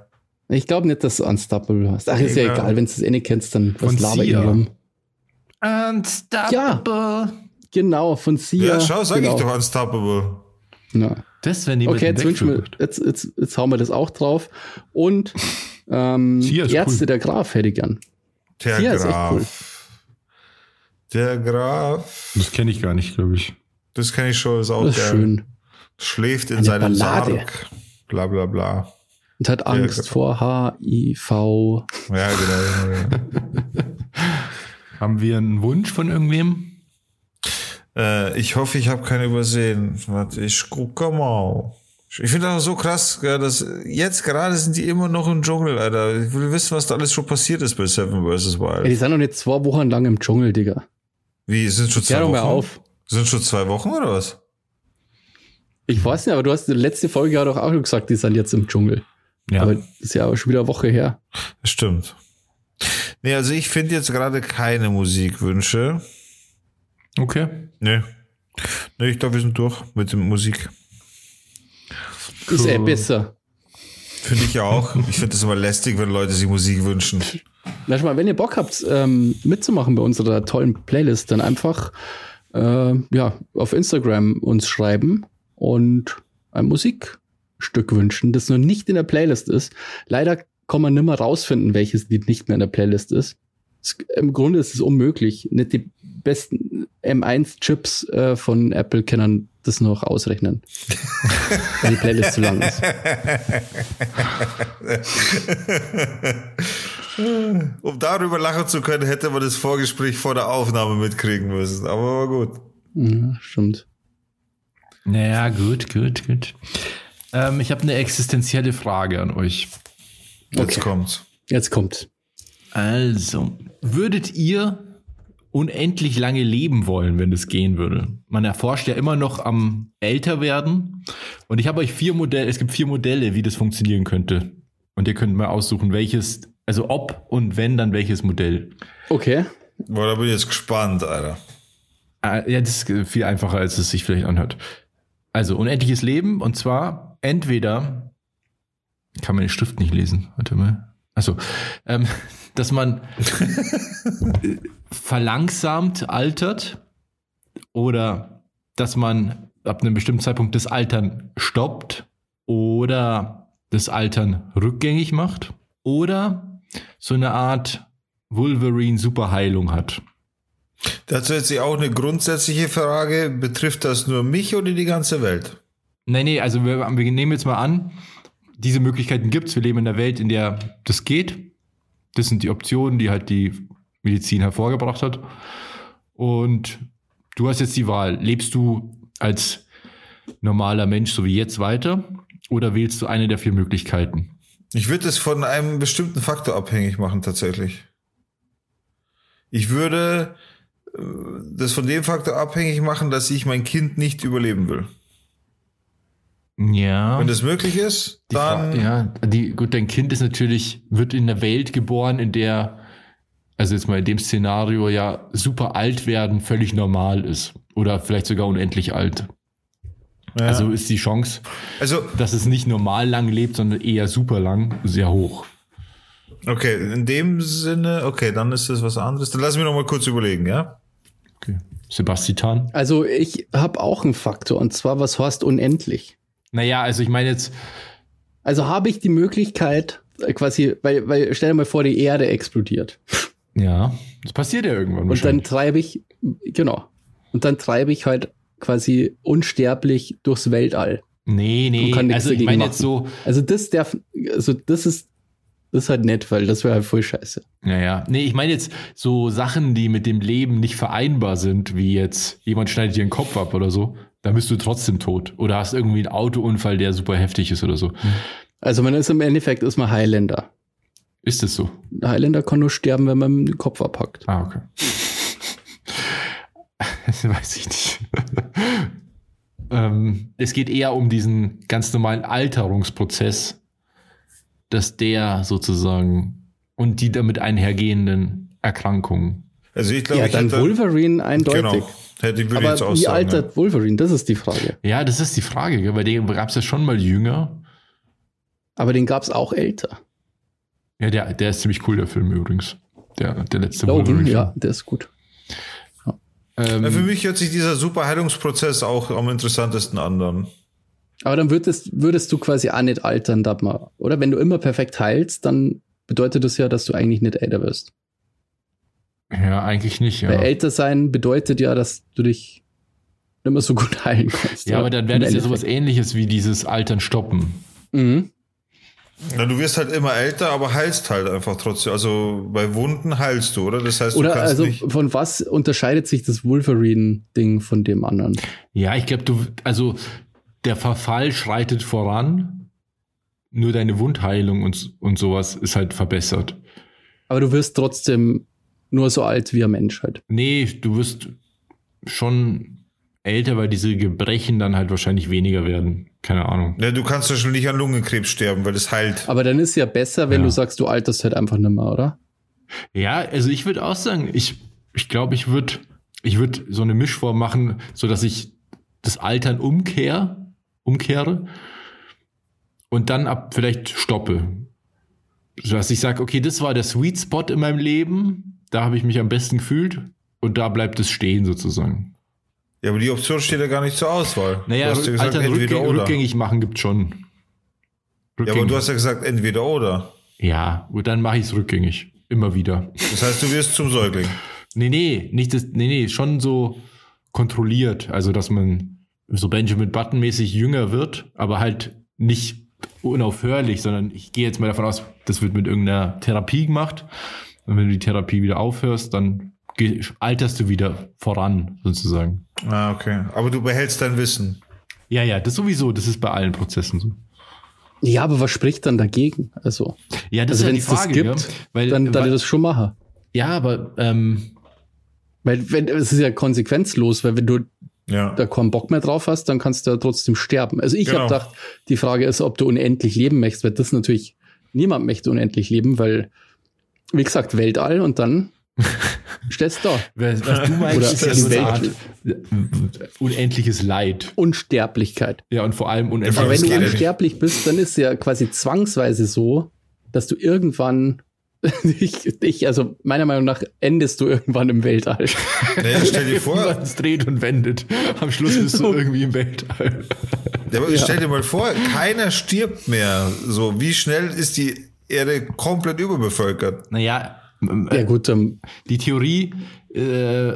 Ich glaube nicht, dass du Unstoppable hast. Ach, ist ja, ja egal, wenn du es eh nicht kennst, dann was laber ich rum. Unstoppable. Ja. Genau, von Sia. Ja, schau, sag genau. ich doch Unstoppable. Ja. Das, wenn Okay, jetzt, wünschen wir, jetzt, jetzt, jetzt hauen wir das auch drauf. Und ähm, [LAUGHS] Ärzte cool. der Graf hätte ich gern. Der Sia Graf. Cool. Der Graf. Das kenne ich gar nicht, glaube ich. Das kenne ich schon, ist auch das ist schön. Schläft in Eine seinem Ballade. Sarg. Bla bla bla. Und hat Angst vor HIV. Ja, genau. genau. [LAUGHS] Haben wir einen Wunsch von irgendwem? Äh, ich hoffe, ich habe keinen übersehen. Warte, ich gucke mal. Ich finde das so krass, dass jetzt gerade sind die immer noch im Dschungel, Alter. Ich will wissen, was da alles schon passiert ist bei Seven vs. Wild. Ja, die sind noch nicht zwei Wochen lang im Dschungel, Digga. Wie, sind schon zwei Wochen? Auf. Sind schon zwei Wochen oder was? Ich weiß nicht, aber du hast die letzte Folge ja doch auch gesagt, die sind jetzt im Dschungel. Ja. Aber das ist ja auch schon wieder eine Woche her. Das stimmt. Nee, also ich finde jetzt gerade keine Musikwünsche. Okay. Nee. Nee, ich glaube, wir sind durch mit der Musik. Ist eh besser. Finde ich auch. Ich finde es immer lästig, wenn Leute sich Musik wünschen. Na, mal, wenn ihr Bock habt, ähm, mitzumachen bei unserer tollen Playlist, dann einfach äh, ja, auf Instagram uns schreiben und ein Musikstück wünschen, das noch nicht in der Playlist ist. Leider kann man nimmer rausfinden, welches Lied nicht mehr in der Playlist ist. Es, Im Grunde ist es unmöglich. Nicht die besten M1-Chips äh, von Apple können das noch ausrechnen. [LAUGHS] wenn die Playlist zu lang ist. [LAUGHS] um darüber lachen zu können, hätte man das Vorgespräch vor der Aufnahme mitkriegen müssen. Aber war gut. Ja, stimmt. Naja, gut, gut, gut. Ähm, ich habe eine existenzielle Frage an euch. Jetzt okay. kommt's. Jetzt kommt. Also, würdet ihr unendlich lange leben wollen, wenn es gehen würde. Man erforscht ja immer noch am Älterwerden. Und ich habe euch vier Modelle, es gibt vier Modelle, wie das funktionieren könnte. Und ihr könnt mal aussuchen, welches, also ob und wenn, dann welches Modell. Okay. Boah, da bin ich jetzt gespannt, Alter. Ah, ja, das ist viel einfacher, als es sich vielleicht anhört. Also unendliches Leben und zwar entweder, kann man den Stift nicht lesen, warte mal. Also, ähm, dass man [LAUGHS] verlangsamt altert oder dass man ab einem bestimmten Zeitpunkt das Altern stoppt oder das Altern rückgängig macht oder so eine Art Wolverine-Superheilung hat. Dazu jetzt auch eine grundsätzliche Frage. Betrifft das nur mich oder die ganze Welt? Nee, nee, also wir, wir nehmen jetzt mal an, diese Möglichkeiten gibt es. Wir leben in einer Welt, in der das geht. Das sind die Optionen, die halt die Medizin hervorgebracht hat. Und du hast jetzt die Wahl. Lebst du als normaler Mensch, so wie jetzt, weiter? Oder wählst du eine der vier Möglichkeiten? Ich würde es von einem bestimmten Faktor abhängig machen, tatsächlich. Ich würde äh, das von dem Faktor abhängig machen, dass ich mein Kind nicht überleben will. Ja. Wenn das möglich ist, die dann. ja, die, gut, dein Kind ist natürlich, wird in einer Welt geboren, in der, also jetzt mal in dem Szenario ja super alt werden völlig normal ist. Oder vielleicht sogar unendlich alt. Ja. Also ist die Chance, also, dass es nicht normal lang lebt, sondern eher super lang, sehr hoch. Okay, in dem Sinne, okay, dann ist das was anderes. Dann lass mich noch mal kurz überlegen, ja? Okay. Sebastian? Also ich habe auch einen Faktor, und zwar, was heißt unendlich? Naja, also ich meine jetzt. Also habe ich die Möglichkeit, äh, quasi, weil, weil stell dir mal vor, die Erde explodiert. Ja, das passiert ja irgendwann. Und dann treibe ich, genau. Und dann treibe ich halt quasi unsterblich durchs Weltall. Nee, nee, also ich meine jetzt so. Also das darf, also das ist, das ist halt nett, weil das wäre halt voll scheiße. Naja, nee, ich meine jetzt so Sachen, die mit dem Leben nicht vereinbar sind, wie jetzt jemand schneidet dir den Kopf ab oder so, da bist du trotzdem tot. Oder hast irgendwie einen Autounfall, der super heftig ist oder so. Also man ist im Endeffekt ist man Highlander. Ist es so? Highlander kann nur sterben, wenn man den Kopf abhackt. Ah, okay. das [LAUGHS] weiß ich nicht. [LAUGHS] ähm, es geht eher um diesen ganz normalen Alterungsprozess, dass der sozusagen und die damit einhergehenden Erkrankungen. Also ich glaube, ja, ich dann hätte, Wolverine eindeutig. Genau. Hätte ich Aber jetzt auch wie sagen, altert ja. Wolverine? Das ist die Frage. Ja, das ist die Frage, bei dem gab es ja schon mal jünger. Aber den gab es auch älter. Ja, der, der ist ziemlich cool, der Film übrigens. Der, der letzte Logan, Wolverine. Ja, der ist gut. Ähm, ja, für mich hört sich dieser Superheilungsprozess auch am interessantesten an dann. Aber dann würdest, würdest du quasi auch nicht altern, oder? Wenn du immer perfekt heilst, dann bedeutet das ja, dass du eigentlich nicht älter wirst. Ja, eigentlich nicht, ja. Weil älter sein bedeutet ja, dass du dich nicht mehr so gut [LAUGHS] heilen kannst. Ja, ja aber dann wäre das ja sowas ähnliches wie dieses Altern stoppen. Mhm. Ja, du wirst halt immer älter, aber heilst halt einfach trotzdem. Also bei Wunden heilst du, oder? Das heißt, du oder kannst also nicht von was unterscheidet sich das Wolverine-Ding von dem anderen? Ja, ich glaube, du, also der Verfall schreitet voran, nur deine Wundheilung und, und sowas ist halt verbessert. Aber du wirst trotzdem nur so alt wie ein Mensch halt. Nee, du wirst schon älter, weil diese Gebrechen dann halt wahrscheinlich weniger werden. Keine Ahnung. Ja, du kannst ja schon nicht an Lungenkrebs sterben, weil das heilt. Aber dann ist ja besser, wenn ja. du sagst, du alterst halt einfach nicht mehr, oder? Ja, also ich würde auch sagen, ich ich glaube, ich würde ich würde so eine Mischform machen, so dass ich das Altern umkehr, umkehre und dann ab vielleicht stoppe. So dass ich sage, okay, das war der Sweet Spot in meinem Leben, da habe ich mich am besten gefühlt und da bleibt es stehen sozusagen. Ja, aber die Option steht ja gar nicht zur Auswahl. Naja, du hast ja gesagt, Alter, entweder rückgängig, oder. rückgängig machen gibt schon. Rückgängig. Ja, aber du hast ja gesagt, entweder oder. Ja, gut, dann mache ich es rückgängig. Immer wieder. Das heißt, du wirst zum Säugling. Nee, nee, nicht das, nee, nee, schon so kontrolliert. Also, dass man so Benjamin Button-mäßig jünger wird, aber halt nicht unaufhörlich, sondern ich gehe jetzt mal davon aus, das wird mit irgendeiner Therapie gemacht. Und wenn du die Therapie wieder aufhörst, dann alterst du wieder voran, sozusagen. Ah, okay. Aber du behältst dein Wissen. Ja, ja, das sowieso, das ist bei allen Prozessen so. Ja, aber was spricht dann dagegen? Also, ja, das also ist ja die Frage, das gibt, ja? weil, dann, dann weil, das schon machen. Ja, aber ähm, weil wenn es ist ja konsequenzlos, weil wenn du ja. da keinen Bock mehr drauf hast, dann kannst du ja trotzdem sterben. Also ich genau. habe gedacht, die Frage ist, ob du unendlich leben möchtest, weil das natürlich niemand möchte unendlich leben, weil wie gesagt Weltall und dann [LAUGHS] Stellst da. Was, was, du [LAUGHS] meinst, Oder ist ja so eine Art unendliches Leid. Unsterblichkeit. Ja, und vor allem unendliches Aber wenn du unsterblich bist, dann ist ja quasi zwangsweise so, dass du irgendwann [LAUGHS] ich, ich, also meiner Meinung nach endest du irgendwann im Weltall. Naja, stell dir vor. es dreht und wendet. Am Schluss bist du irgendwie im Weltall. Ja, aber ja. stell dir mal vor, keiner stirbt mehr. So, wie schnell ist die Erde komplett überbevölkert? Naja, ja, gut, ähm, die Theorie äh,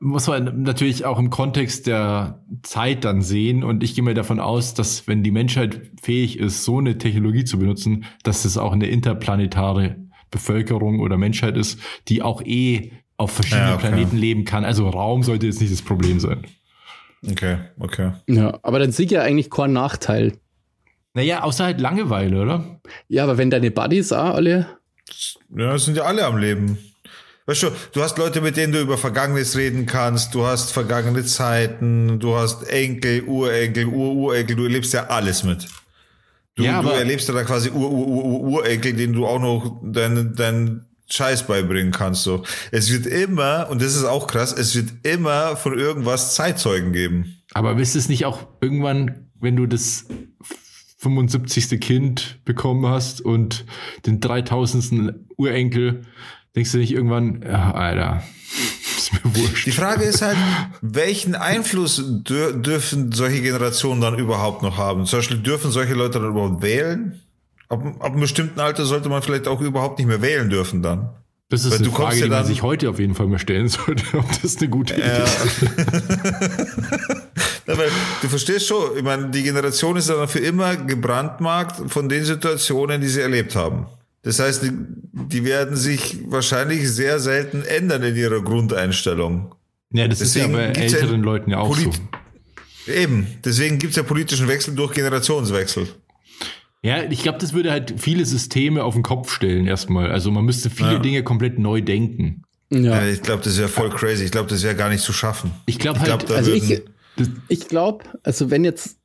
muss man natürlich auch im Kontext der Zeit dann sehen. Und ich gehe mir davon aus, dass wenn die Menschheit fähig ist, so eine Technologie zu benutzen, dass es auch eine interplanetare Bevölkerung oder Menschheit ist, die auch eh auf verschiedenen ja, okay. Planeten leben kann. Also Raum sollte jetzt nicht das Problem sein. Okay, okay. Ja, aber dann sieht ja eigentlich kein Nachteil. Naja, außer halt Langeweile, oder? Ja, aber wenn deine Buddies auch alle. Ja, sind ja alle am Leben. Weißt du, du hast Leute, mit denen du über Vergangenes reden kannst, du hast vergangene Zeiten, du hast Enkel, Urenkel, Ururenkel, du erlebst ja alles mit. Du, ja, du erlebst ja da quasi Ur, Ur, Ur, Urenkel, den du auch noch deinen dein Scheiß beibringen kannst. So. Es wird immer, und das ist auch krass, es wird immer von irgendwas Zeitzeugen geben. Aber ist es nicht auch irgendwann, wenn du das 75. Kind bekommen hast und den 3000. Urenkel, denkst du nicht irgendwann, ja, Alter, [LAUGHS] Die Frage ist halt, welchen Einfluss dür dürfen solche Generationen dann überhaupt noch haben? Zum Beispiel dürfen solche Leute dann überhaupt wählen? Ab, ab einem bestimmten Alter sollte man vielleicht auch überhaupt nicht mehr wählen dürfen dann. Das ist Weil eine Frage, ja die man sich heute auf jeden Fall mal stellen [LAUGHS] sollte, ob das eine gute Idee ist. [LAUGHS] ja, du verstehst schon, ich meine, die Generation ist dann für immer gebrandmarkt von den Situationen, die sie erlebt haben. Das heißt, die, die werden sich wahrscheinlich sehr selten ändern in ihrer Grundeinstellung. Ja, das deswegen ist ja bei älteren ja Leuten ja auch Polit so. Eben, deswegen gibt es ja politischen Wechsel durch Generationswechsel. Ja, ich glaube, das würde halt viele Systeme auf den Kopf stellen erstmal. Also man müsste viele ja. Dinge komplett neu denken. Ja, ja ich glaube, das wäre voll crazy. Ich glaube, das wäre gar nicht zu schaffen. Ich glaube halt, glaub, also ich, ich glaube, also wenn jetzt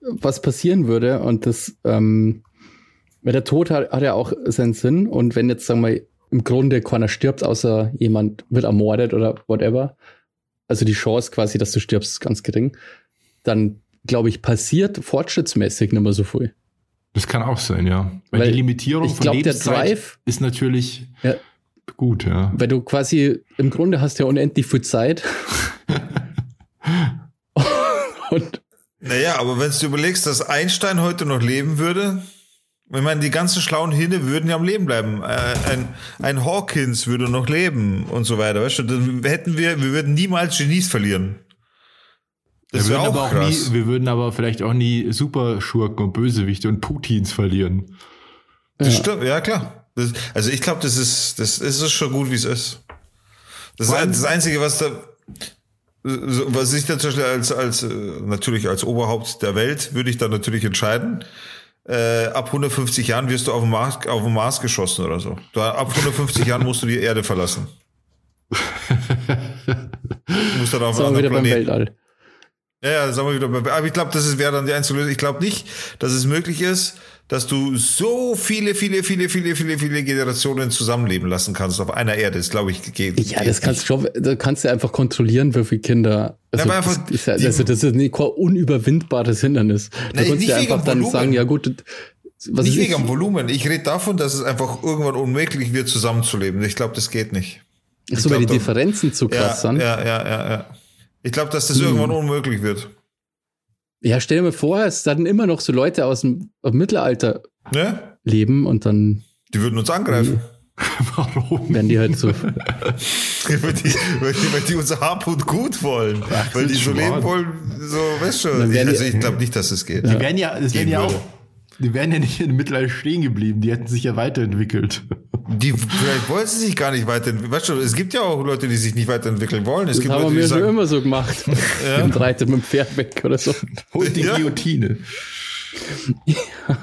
was passieren würde und das ähm, weil der Tod hat, hat ja auch seinen Sinn und wenn jetzt, sagen wir, im Grunde keiner stirbt, außer jemand wird ermordet oder whatever, also die Chance quasi, dass du stirbst, ist ganz gering, dann glaube ich, passiert fortschrittsmäßig nicht mehr so viel. Das kann auch sein, ja. Weil, Weil die Limitierung ich glaub, von Lebenszeit der Drive, ist natürlich ja, gut, ja. Weil du quasi im Grunde hast ja unendlich viel Zeit. [LAUGHS] und naja, aber wenn du überlegst, dass Einstein heute noch leben würde, ich meine, die ganzen schlauen Hinde würden ja am Leben bleiben. Äh, ein, ein Hawkins würde noch leben und so weiter. Weißt du, dann hätten wir, wir würden niemals Genies verlieren. Das wir, würden aber auch krass. nie, wir würden aber vielleicht auch nie Superschurken und Bösewichte und Putins verlieren. Das ja. stimmt, ja klar. Das, also ich glaube, das ist, das ist schon gut, wie es ist. Das ist das Einzige, was da, was ich dann zum Beispiel als, als, äh, natürlich als Oberhaupt der Welt würde ich dann natürlich entscheiden äh, ab 150 Jahren wirst du auf dem, Mars, auf dem Mars geschossen oder so. Du, ab 150 Jahren musst du die Erde verlassen. du musst dann auf [LAUGHS] einen anderen Planeten. Weltall. Ja, ja, sagen wir wieder aber ich glaube, das wäre dann die einzige Lösung. Ich glaube nicht, dass es möglich ist, dass du so viele, viele, viele, viele, viele, viele Generationen zusammenleben lassen kannst auf einer Erde. Das glaube ich geht. Ja, das kannst du schon, da kannst du einfach kontrollieren, wie viele Kinder. Also, ja, das, ist, ja, also das ist ein unüberwindbares Hindernis. Da Nein, kannst du einfach dann sagen, ja gut, was nicht wegen am Volumen. Ich rede davon, dass es einfach irgendwann unmöglich wird, zusammenzuleben. Ich glaube, das geht nicht. Ach so, weil die Differenzen zu krass ja, sind. Ja, ja, ja, ja. Ich glaube, dass das hm. irgendwann unmöglich wird. Ja, stell dir mal vor, es dann immer noch so Leute aus dem, aus dem Mittelalter ja? leben und dann. Die würden uns angreifen. [LAUGHS] Warum? Wenn die halt so. [LAUGHS] weil, die, weil, die, weil die unser Habut gut wollen. Ach, weil die so leben wollen, so, weißt du. Also ich glaube nicht, dass es geht. Die werden ja, das werden ja auch die wären ja nicht im Mittelalter stehen geblieben, die hätten sich ja weiterentwickelt. Die, vielleicht wollen sie sich gar nicht weiterentwickeln. Weißt du, es gibt ja auch Leute, die sich nicht weiterentwickeln wollen. Es das gibt haben Leute, wir schon immer so gemacht. [LAUGHS] ja. [LAUGHS] Im Reiter mit dem Pferd weg oder so. Holt die ja. Guillotine.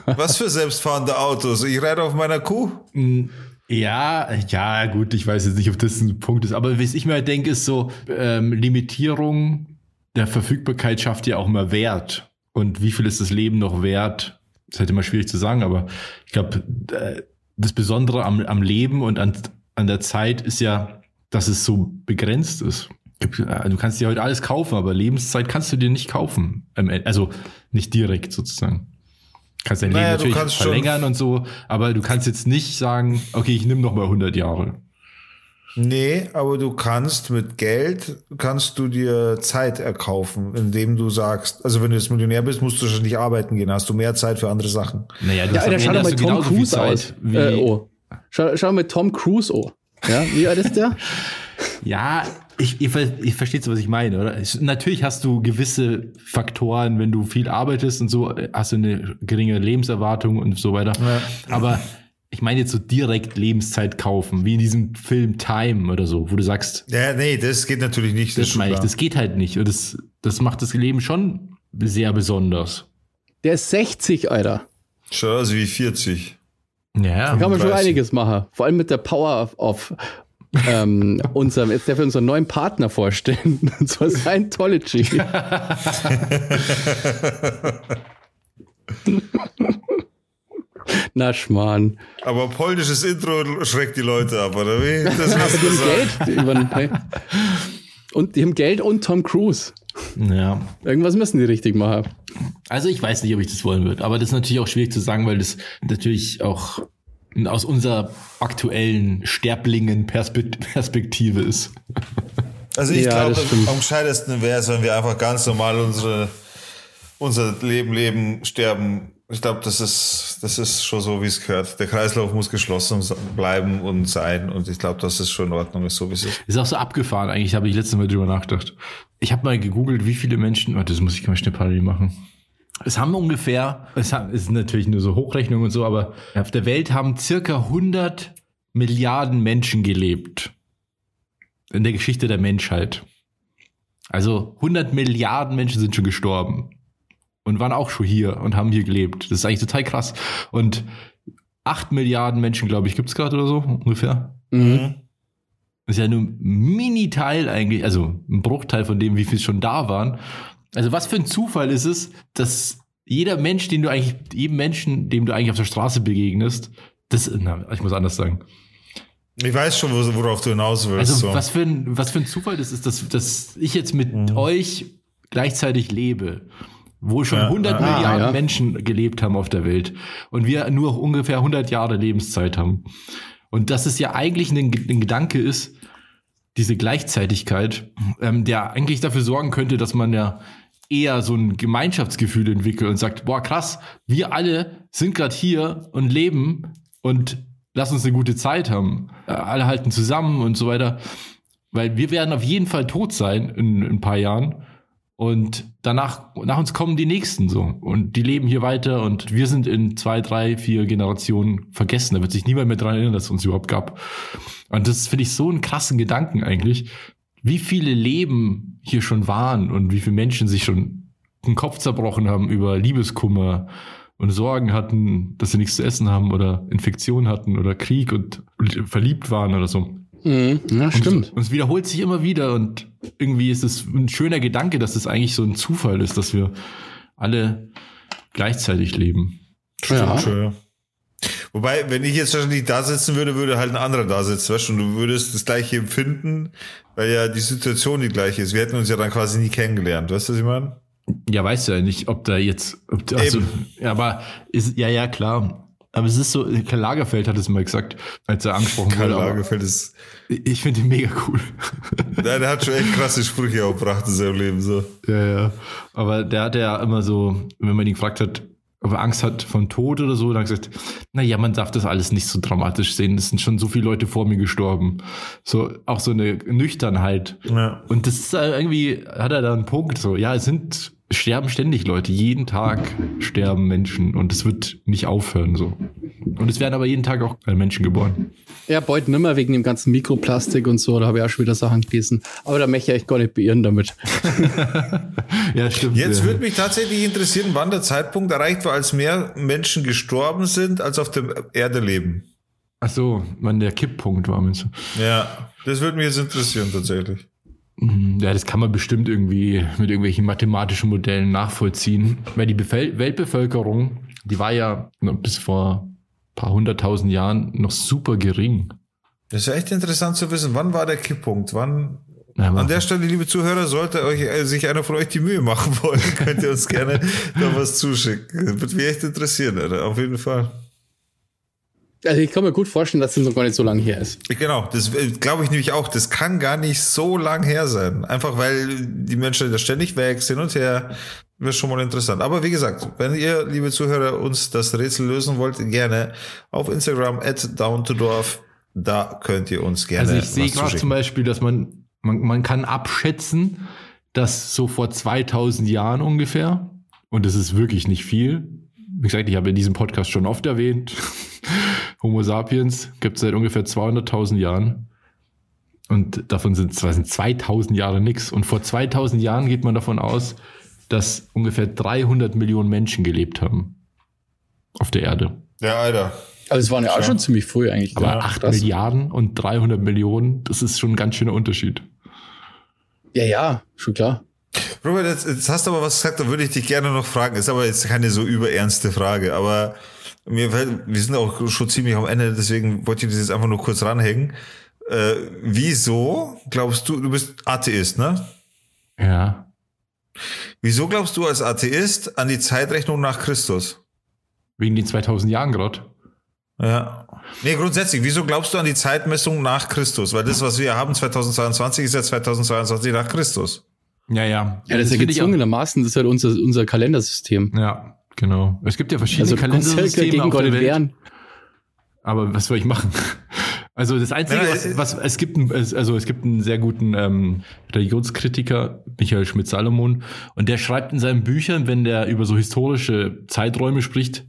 Was für selbstfahrende Autos? Ich reite auf meiner Kuh. Mm, ja, ja, gut, ich weiß jetzt nicht, ob das ein Punkt ist, aber was ich mir halt denke, ist so, ähm, Limitierung der Verfügbarkeit schafft ja auch mal Wert. Und wie viel ist das Leben noch wert? das ist halt immer schwierig zu sagen, aber ich glaube, äh, das Besondere am, am Leben und an, an der Zeit ist ja, dass es so begrenzt ist. Äh, du kannst dir heute alles kaufen, aber Lebenszeit kannst du dir nicht kaufen. Also nicht direkt sozusagen. Kannst dein naja, Leben natürlich verlängern und so, aber du kannst jetzt nicht sagen, okay, ich nehme noch mal 100 Jahre. Nee, aber du kannst mit Geld, kannst du dir Zeit erkaufen, indem du sagst, also wenn du jetzt Millionär bist, musst du schon nicht arbeiten gehen, hast du mehr Zeit für andere Sachen. Naja, du ja, hast schau doch mal Tom Cruise aus. Äh, oh. schau, schau mal Tom Cruise oh. Ja, wie alt ist der? [LAUGHS] ja, ich, ich, ich verstehe, was ich meine, oder? Natürlich hast du gewisse Faktoren, wenn du viel arbeitest und so, hast du eine geringe Lebenserwartung und so weiter. Ja. Aber ich meine jetzt so direkt Lebenszeit kaufen, wie in diesem Film Time oder so, wo du sagst. Ja, nee, das geht natürlich nicht. Das, das meine ich, das geht halt nicht. Und das, das macht das Leben schon sehr besonders. Der ist 60, Alter. Schon also wie 40. Ja. Da kann man schon einiges machen. Vor allem mit der Power of, of ähm, [LAUGHS] unserem, jetzt darf ich unseren neuen Partner vorstellen. [LAUGHS] Und zwar Scientology. [LAUGHS] [LAUGHS] Na Schmarrn. Aber polnisches Intro schreckt die Leute ab, oder wie? Das [LAUGHS] die haben Geld. Und die haben Geld und Tom Cruise. Ja. Irgendwas müssen die richtig machen. Also ich weiß nicht, ob ich das wollen würde. Aber das ist natürlich auch schwierig zu sagen, weil das natürlich auch aus unserer aktuellen Sterblingen-Perspektive ist. Also ich ja, glaube, am gescheitesten wäre es, wenn wir einfach ganz normal unsere, unser Leben leben, sterben ich glaube, das ist, das ist schon so, wie es gehört. Der Kreislauf muss geschlossen bleiben und sein. Und ich glaube, das ist schon in Ordnung, ist so wie es ist. Ist auch so abgefahren, eigentlich, habe ich letztes Mal drüber nachgedacht. Ich habe mal gegoogelt, wie viele Menschen, oh, das muss ich mal schnell parallel machen. Es haben ungefähr, es ist natürlich nur so Hochrechnung und so, aber auf der Welt haben circa 100 Milliarden Menschen gelebt. In der Geschichte der Menschheit. Also 100 Milliarden Menschen sind schon gestorben und waren auch schon hier und haben hier gelebt. Das ist eigentlich total krass. Und acht Milliarden Menschen, glaube ich, gibt es gerade oder so ungefähr. Mhm. Das ist ja nur ein Mini-Teil eigentlich, also ein Bruchteil von dem, wie viel schon da waren. Also was für ein Zufall ist es, dass jeder Mensch, den du eigentlich, jedem Menschen, dem du eigentlich auf der Straße begegnest, das, na, ich muss anders sagen. Ich weiß schon, worauf du hinaus willst. Also so. was, für ein, was für ein Zufall das ist, dass, dass ich jetzt mit mhm. euch gleichzeitig lebe wo schon ja, 100 ah, Milliarden ja. Menschen gelebt haben auf der Welt und wir nur ungefähr 100 Jahre Lebenszeit haben. Und dass es ja eigentlich ein, ein Gedanke ist, diese Gleichzeitigkeit, ähm, der eigentlich dafür sorgen könnte, dass man ja eher so ein Gemeinschaftsgefühl entwickelt und sagt, boah, krass, wir alle sind gerade hier und leben und lass uns eine gute Zeit haben. Äh, alle halten zusammen und so weiter. Weil wir werden auf jeden Fall tot sein in, in ein paar Jahren. Und danach, nach uns kommen die nächsten so. Und die leben hier weiter und wir sind in zwei, drei, vier Generationen vergessen. Da wird sich niemand mehr dran erinnern, dass es uns überhaupt gab. Und das finde ich so einen krassen Gedanken eigentlich. Wie viele Leben hier schon waren und wie viele Menschen sich schon den Kopf zerbrochen haben über Liebeskummer und Sorgen hatten, dass sie nichts zu essen haben oder Infektion hatten oder Krieg und verliebt waren oder so. Mhm. Ja, stimmt. Und, es wiederholt sich immer wieder und irgendwie ist es ein schöner Gedanke, dass es eigentlich so ein Zufall ist, dass wir alle gleichzeitig leben. Stimmt, ja. Schön. Wobei, wenn ich jetzt wahrscheinlich da sitzen würde, würde halt ein anderer da sitzen, weißt du, und du würdest das gleiche empfinden, weil ja die Situation die gleiche ist. Wir hätten uns ja dann quasi nie kennengelernt, weißt du, was ich meine? Ja, weißt du ja nicht, ob da jetzt, ob, also, ja, aber ist, ja, ja, klar. Aber es ist so, Karl Lagerfeld hat es mal gesagt, als er angesprochen Karl wurde. Karl Lagerfeld ist. Ich finde ihn mega cool. [LAUGHS] Ja, der hat schon echt krasse Sprüche auch gebracht in seinem Leben, so. Ja, ja. Aber der hat ja immer so, wenn man ihn gefragt hat, ob er Angst hat vom Tod oder so, dann hat er gesagt, naja, man darf das alles nicht so dramatisch sehen. Es sind schon so viele Leute vor mir gestorben. So, auch so eine Nüchternheit. Ja. Und das ist irgendwie, hat er da einen Punkt, so, ja, es sind sterben ständig Leute. Jeden Tag sterben Menschen und es wird nicht aufhören so. Und es werden aber jeden Tag auch Menschen geboren. Ja, bald nimmer wegen dem ganzen Mikroplastik und so. Da habe ich auch schon wieder Sachen gelesen. Aber da möchte ich echt gar nicht beirren damit. [LAUGHS] ja, stimmt. Jetzt würde mich tatsächlich interessieren, wann der Zeitpunkt erreicht war, als mehr Menschen gestorben sind, als auf der Erde leben. Ach so, wann der Kipppunkt war, meinst du? Ja, das würde mich jetzt interessieren tatsächlich. Mhm, ja, das kann man bestimmt irgendwie mit irgendwelchen mathematischen Modellen nachvollziehen. Weil die Befel Weltbevölkerung, die war ja bis vor ein paar hunderttausend Jahren noch super gering. Das ist echt interessant zu wissen. Wann war der Kipppunkt? Wann, Ja, An der Stelle, liebe Zuhörer, sollte euch äh, sich einer von euch die Mühe machen wollen, [LAUGHS] könnt ihr uns gerne noch was zuschicken. Das würde mich echt interessieren, Alter. auf jeden Fall. Also ich kann mir gut vorstellen, dass das noch gar nicht so lange her ist. Genau, das äh, glaube ich nämlich auch. Das kann gar nicht so lang her sein. Einfach weil die Menschen da ständig weg, hin und her. Wäre schon mal interessant. Aber wie gesagt, wenn ihr, liebe Zuhörer, uns das Rätsel lösen wollt, gerne auf Instagram at down to dorf. Da könnt ihr uns gerne. Also ich sehe gerade zum Beispiel, dass man, man, man kann abschätzen, dass so vor 2000 Jahren ungefähr, und das ist wirklich nicht viel, wie gesagt, ich habe in diesem Podcast schon oft erwähnt, [LAUGHS] Homo sapiens gibt es seit ungefähr 200.000 Jahren. Und davon sind, sind 2000 Jahre nichts. Und vor 2000 Jahren geht man davon aus, dass ungefähr 300 Millionen Menschen gelebt haben. Auf der Erde. Ja, Alter. Also es waren ja auch schon ziemlich früh eigentlich. Aber ja, 8 Milliarden und 300 Millionen, das ist schon ein ganz schöner Unterschied. Ja, ja, schon klar. Robert, jetzt, jetzt hast du aber was gesagt, da würde ich dich gerne noch fragen. Ist aber jetzt keine so überernste Frage, aber mir wir sind auch schon ziemlich am Ende, deswegen wollte ich das jetzt einfach nur kurz ranhängen. Äh, wieso glaubst du, du bist Atheist, ne? Ja. Wieso glaubst du als Atheist an die Zeitrechnung nach Christus? Wegen den 2000 Jahren gerade. Ja. Nee, grundsätzlich, wieso glaubst du an die Zeitmessung nach Christus? Weil das, was wir haben 2022, ist ja 2022 nach Christus. Ja, ja. Ja, das, das ist ja gezwungenermaßen, das ist halt unser, unser Kalendersystem. Ja. Genau. Es gibt ja verschiedene also, Kalendersysteme gegen auf der Welt. Wehren. Aber was soll ich machen? [LAUGHS] Also das Einzige, was, was es gibt, ein, also es gibt einen sehr guten ähm, Religionskritiker, Michael Schmidt-Salomon, und der schreibt in seinen Büchern, wenn der über so historische Zeiträume spricht,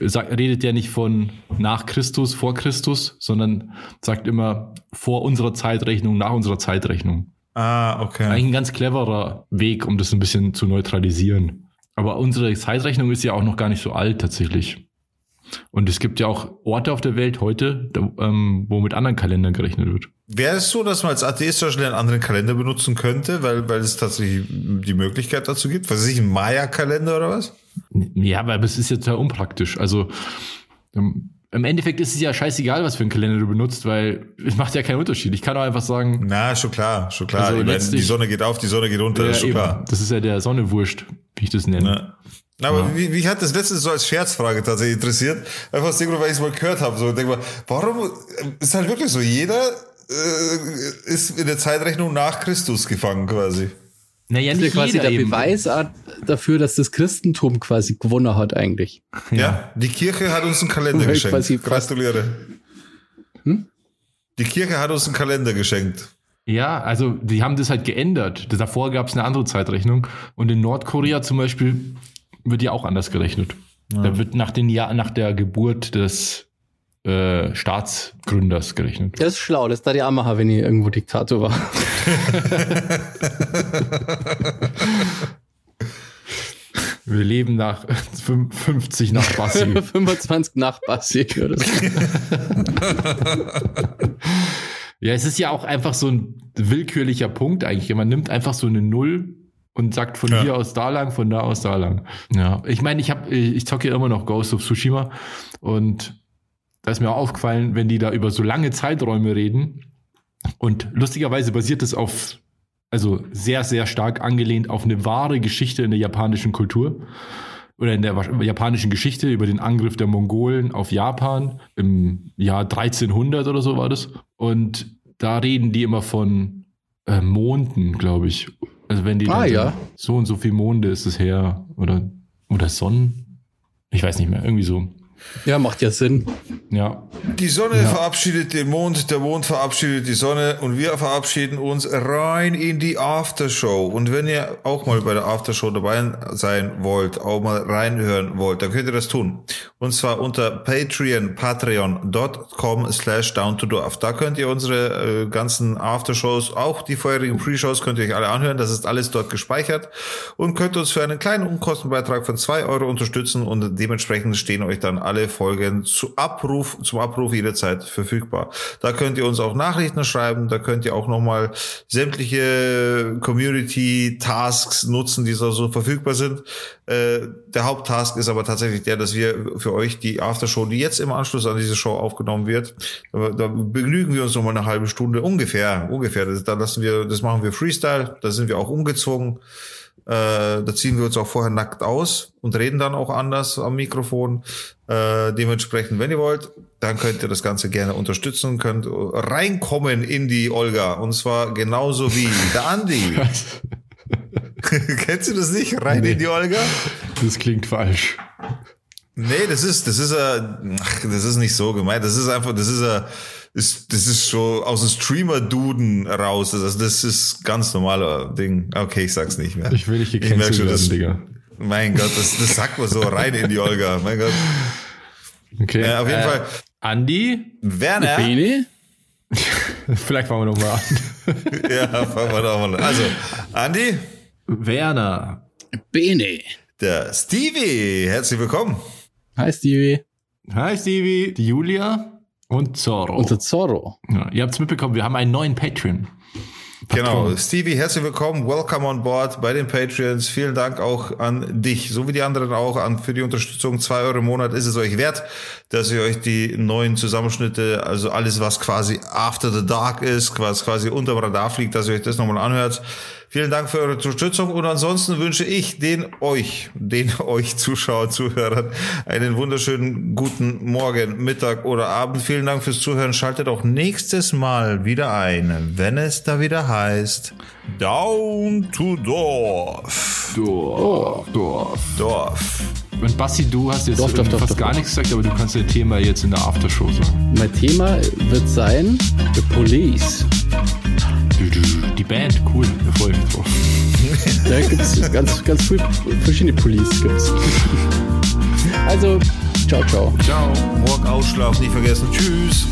sagt, redet der nicht von nach Christus, vor Christus, sondern sagt immer vor unserer Zeitrechnung, nach unserer Zeitrechnung. Ah, okay. Eigentlich ein ganz cleverer Weg, um das ein bisschen zu neutralisieren. Aber unsere Zeitrechnung ist ja auch noch gar nicht so alt tatsächlich. Und es gibt ja auch Orte auf der Welt heute, da, ähm, wo mit anderen Kalendern gerechnet wird. Wäre es so, dass man als Atheist zum Beispiel einen anderen Kalender benutzen könnte, weil, weil es tatsächlich die Möglichkeit dazu gibt? Was weiß ich, ein Maya-Kalender oder was? Ja, aber es ist ja total unpraktisch. Also ähm, im Endeffekt ist es ja scheißegal, was für einen Kalender du benutzt, weil es macht ja keinen Unterschied. Ich kann auch einfach sagen. Na, schon klar, schon klar. Also die Sonne geht auf, die Sonne geht runter, ja, ist schon eben. klar. Das ist ja der Sonne wurscht, ich das nenne. Na. Aber ja. wie, wie hat das letztens so als Scherzfrage tatsächlich interessiert? Einfach aus dem Grund, weil ich es mal gehört habe. So, denk mal, warum ist halt wirklich so, jeder äh, ist in der Zeitrechnung nach Christus gefangen quasi. Naja, das ist ja quasi der eben. Beweis dafür, dass das Christentum quasi gewonnen hat eigentlich. Ja, ja die Kirche hat uns einen Kalender geschenkt. Gratuliere. Hm? Die Kirche hat uns einen Kalender geschenkt. Ja, also die haben das halt geändert. Davor gab es eine andere Zeitrechnung. Und in Nordkorea zum Beispiel wird ja auch anders gerechnet. Ja. Da wird nach, den Jahr, nach der Geburt des äh, Staatsgründers gerechnet. Das ist schlau, das ist da die Amaha, wenn ihr irgendwo Diktator war. [LAUGHS] Wir leben nach 50 nach Bassi. 25 nach Bassi. Ja, es ist ja auch einfach so ein willkürlicher Punkt eigentlich. Man nimmt einfach so eine Null und sagt von ja. hier aus da lang, von da aus da lang. Ja, ich meine, ich habe, ich zocke ja immer noch Ghost of Tsushima und da ist mir auch aufgefallen, wenn die da über so lange Zeiträume reden und lustigerweise basiert es auf, also sehr, sehr stark angelehnt auf eine wahre Geschichte in der japanischen Kultur oder in der japanischen Geschichte über den Angriff der Mongolen auf Japan im Jahr 1300 oder so war das. Und da reden die immer von äh, Monden, glaube ich. Also wenn die ah, ja. so und so viel Monde ist es her oder oder Sonnen, ich weiß nicht mehr, irgendwie so. Ja, macht ja Sinn. Ja. Die Sonne ja. verabschiedet den Mond, der Mond verabschiedet die Sonne und wir verabschieden uns rein in die Aftershow. Und wenn ihr auch mal bei der Aftershow dabei sein wollt, auch mal reinhören wollt, dann könnt ihr das tun. Und zwar unter Patreon, patreon.com slash down to dorf. Da könnt ihr unsere äh, ganzen Aftershows, auch die vorherigen Pre-Shows, könnt ihr euch alle anhören. Das ist alles dort gespeichert und könnt uns für einen kleinen Unkostenbeitrag von zwei Euro unterstützen und dementsprechend stehen euch dann alle alle Folgen zu Abruf, zum Abruf jederzeit verfügbar. Da könnt ihr uns auch Nachrichten schreiben, da könnt ihr auch nochmal sämtliche Community-Tasks nutzen, die so, so verfügbar sind. Äh, der Haupttask ist aber tatsächlich der, dass wir für euch die Aftershow, die jetzt im Anschluss an diese Show aufgenommen wird, da, da begnügen wir uns nochmal eine halbe Stunde ungefähr, ungefähr. Da lassen wir, das machen wir Freestyle, da sind wir auch umgezogen. Äh, da ziehen wir uns auch vorher nackt aus und reden dann auch anders am Mikrofon. Äh, dementsprechend, wenn ihr wollt, dann könnt ihr das Ganze gerne unterstützen, könnt reinkommen in die Olga. Und zwar genauso wie der Andi. [LAUGHS] [LAUGHS] Kennst du das nicht? Rein nee. in die Olga? Das klingt falsch. Nee, das ist, das ist, äh, ach, das ist nicht so gemeint. Das ist einfach, das ist, äh, ist, das ist so aus dem Streamer-Duden raus. Also das ist ganz normaler Ding. Okay, ich sag's nicht mehr. Ich will nicht gecancelt werden, das, Digga. Mein Gott, das, das sagt man so rein in die Olga. Mein Gott. Okay. Äh, auf jeden äh, Fall. Andi? Werner? Bene? [LAUGHS] Vielleicht fangen wir nochmal an. [LAUGHS] ja, fangen wir nochmal an. Also, Andi? Werner. Bene. Der Stevie. Herzlich willkommen. Hi, Stevie. Hi, Stevie. Die Julia. Und Zorro. Und der Zorro. Ja, ihr habt es mitbekommen, wir haben einen neuen Patreon. Patron. Genau, Stevie, herzlich willkommen, welcome on board bei den Patreons. Vielen Dank auch an dich, so wie die anderen auch, an für die Unterstützung. Zwei Euro im Monat ist es euch wert, dass ihr euch die neuen Zusammenschnitte, also alles, was quasi After the Dark ist, was quasi unter dem Radar fliegt, dass ihr euch das nochmal anhört. Vielen Dank für eure Unterstützung und ansonsten wünsche ich den euch, den [LAUGHS] euch Zuschauer, Zuhörern einen wunderschönen guten Morgen, Mittag oder Abend. Vielen Dank fürs Zuhören. Schaltet auch nächstes Mal wieder ein, wenn es da wieder heißt Down to Dorf. Dorf. Dorf. Dorf. Und Basti, du hast jetzt Dorf, Dorf, fast Dorf, gar nichts gesagt, aber du kannst dein Thema jetzt in der Aftershow sagen. Mein Thema wird sein The Police. Die Band, cool, da freue ich mich drauf. [LAUGHS] Da gibt's ganz, ganz viel verschiedene Police gibt's. Also, ciao, ciao. Ciao. Morgen Ausschlaf nicht vergessen. Tschüss.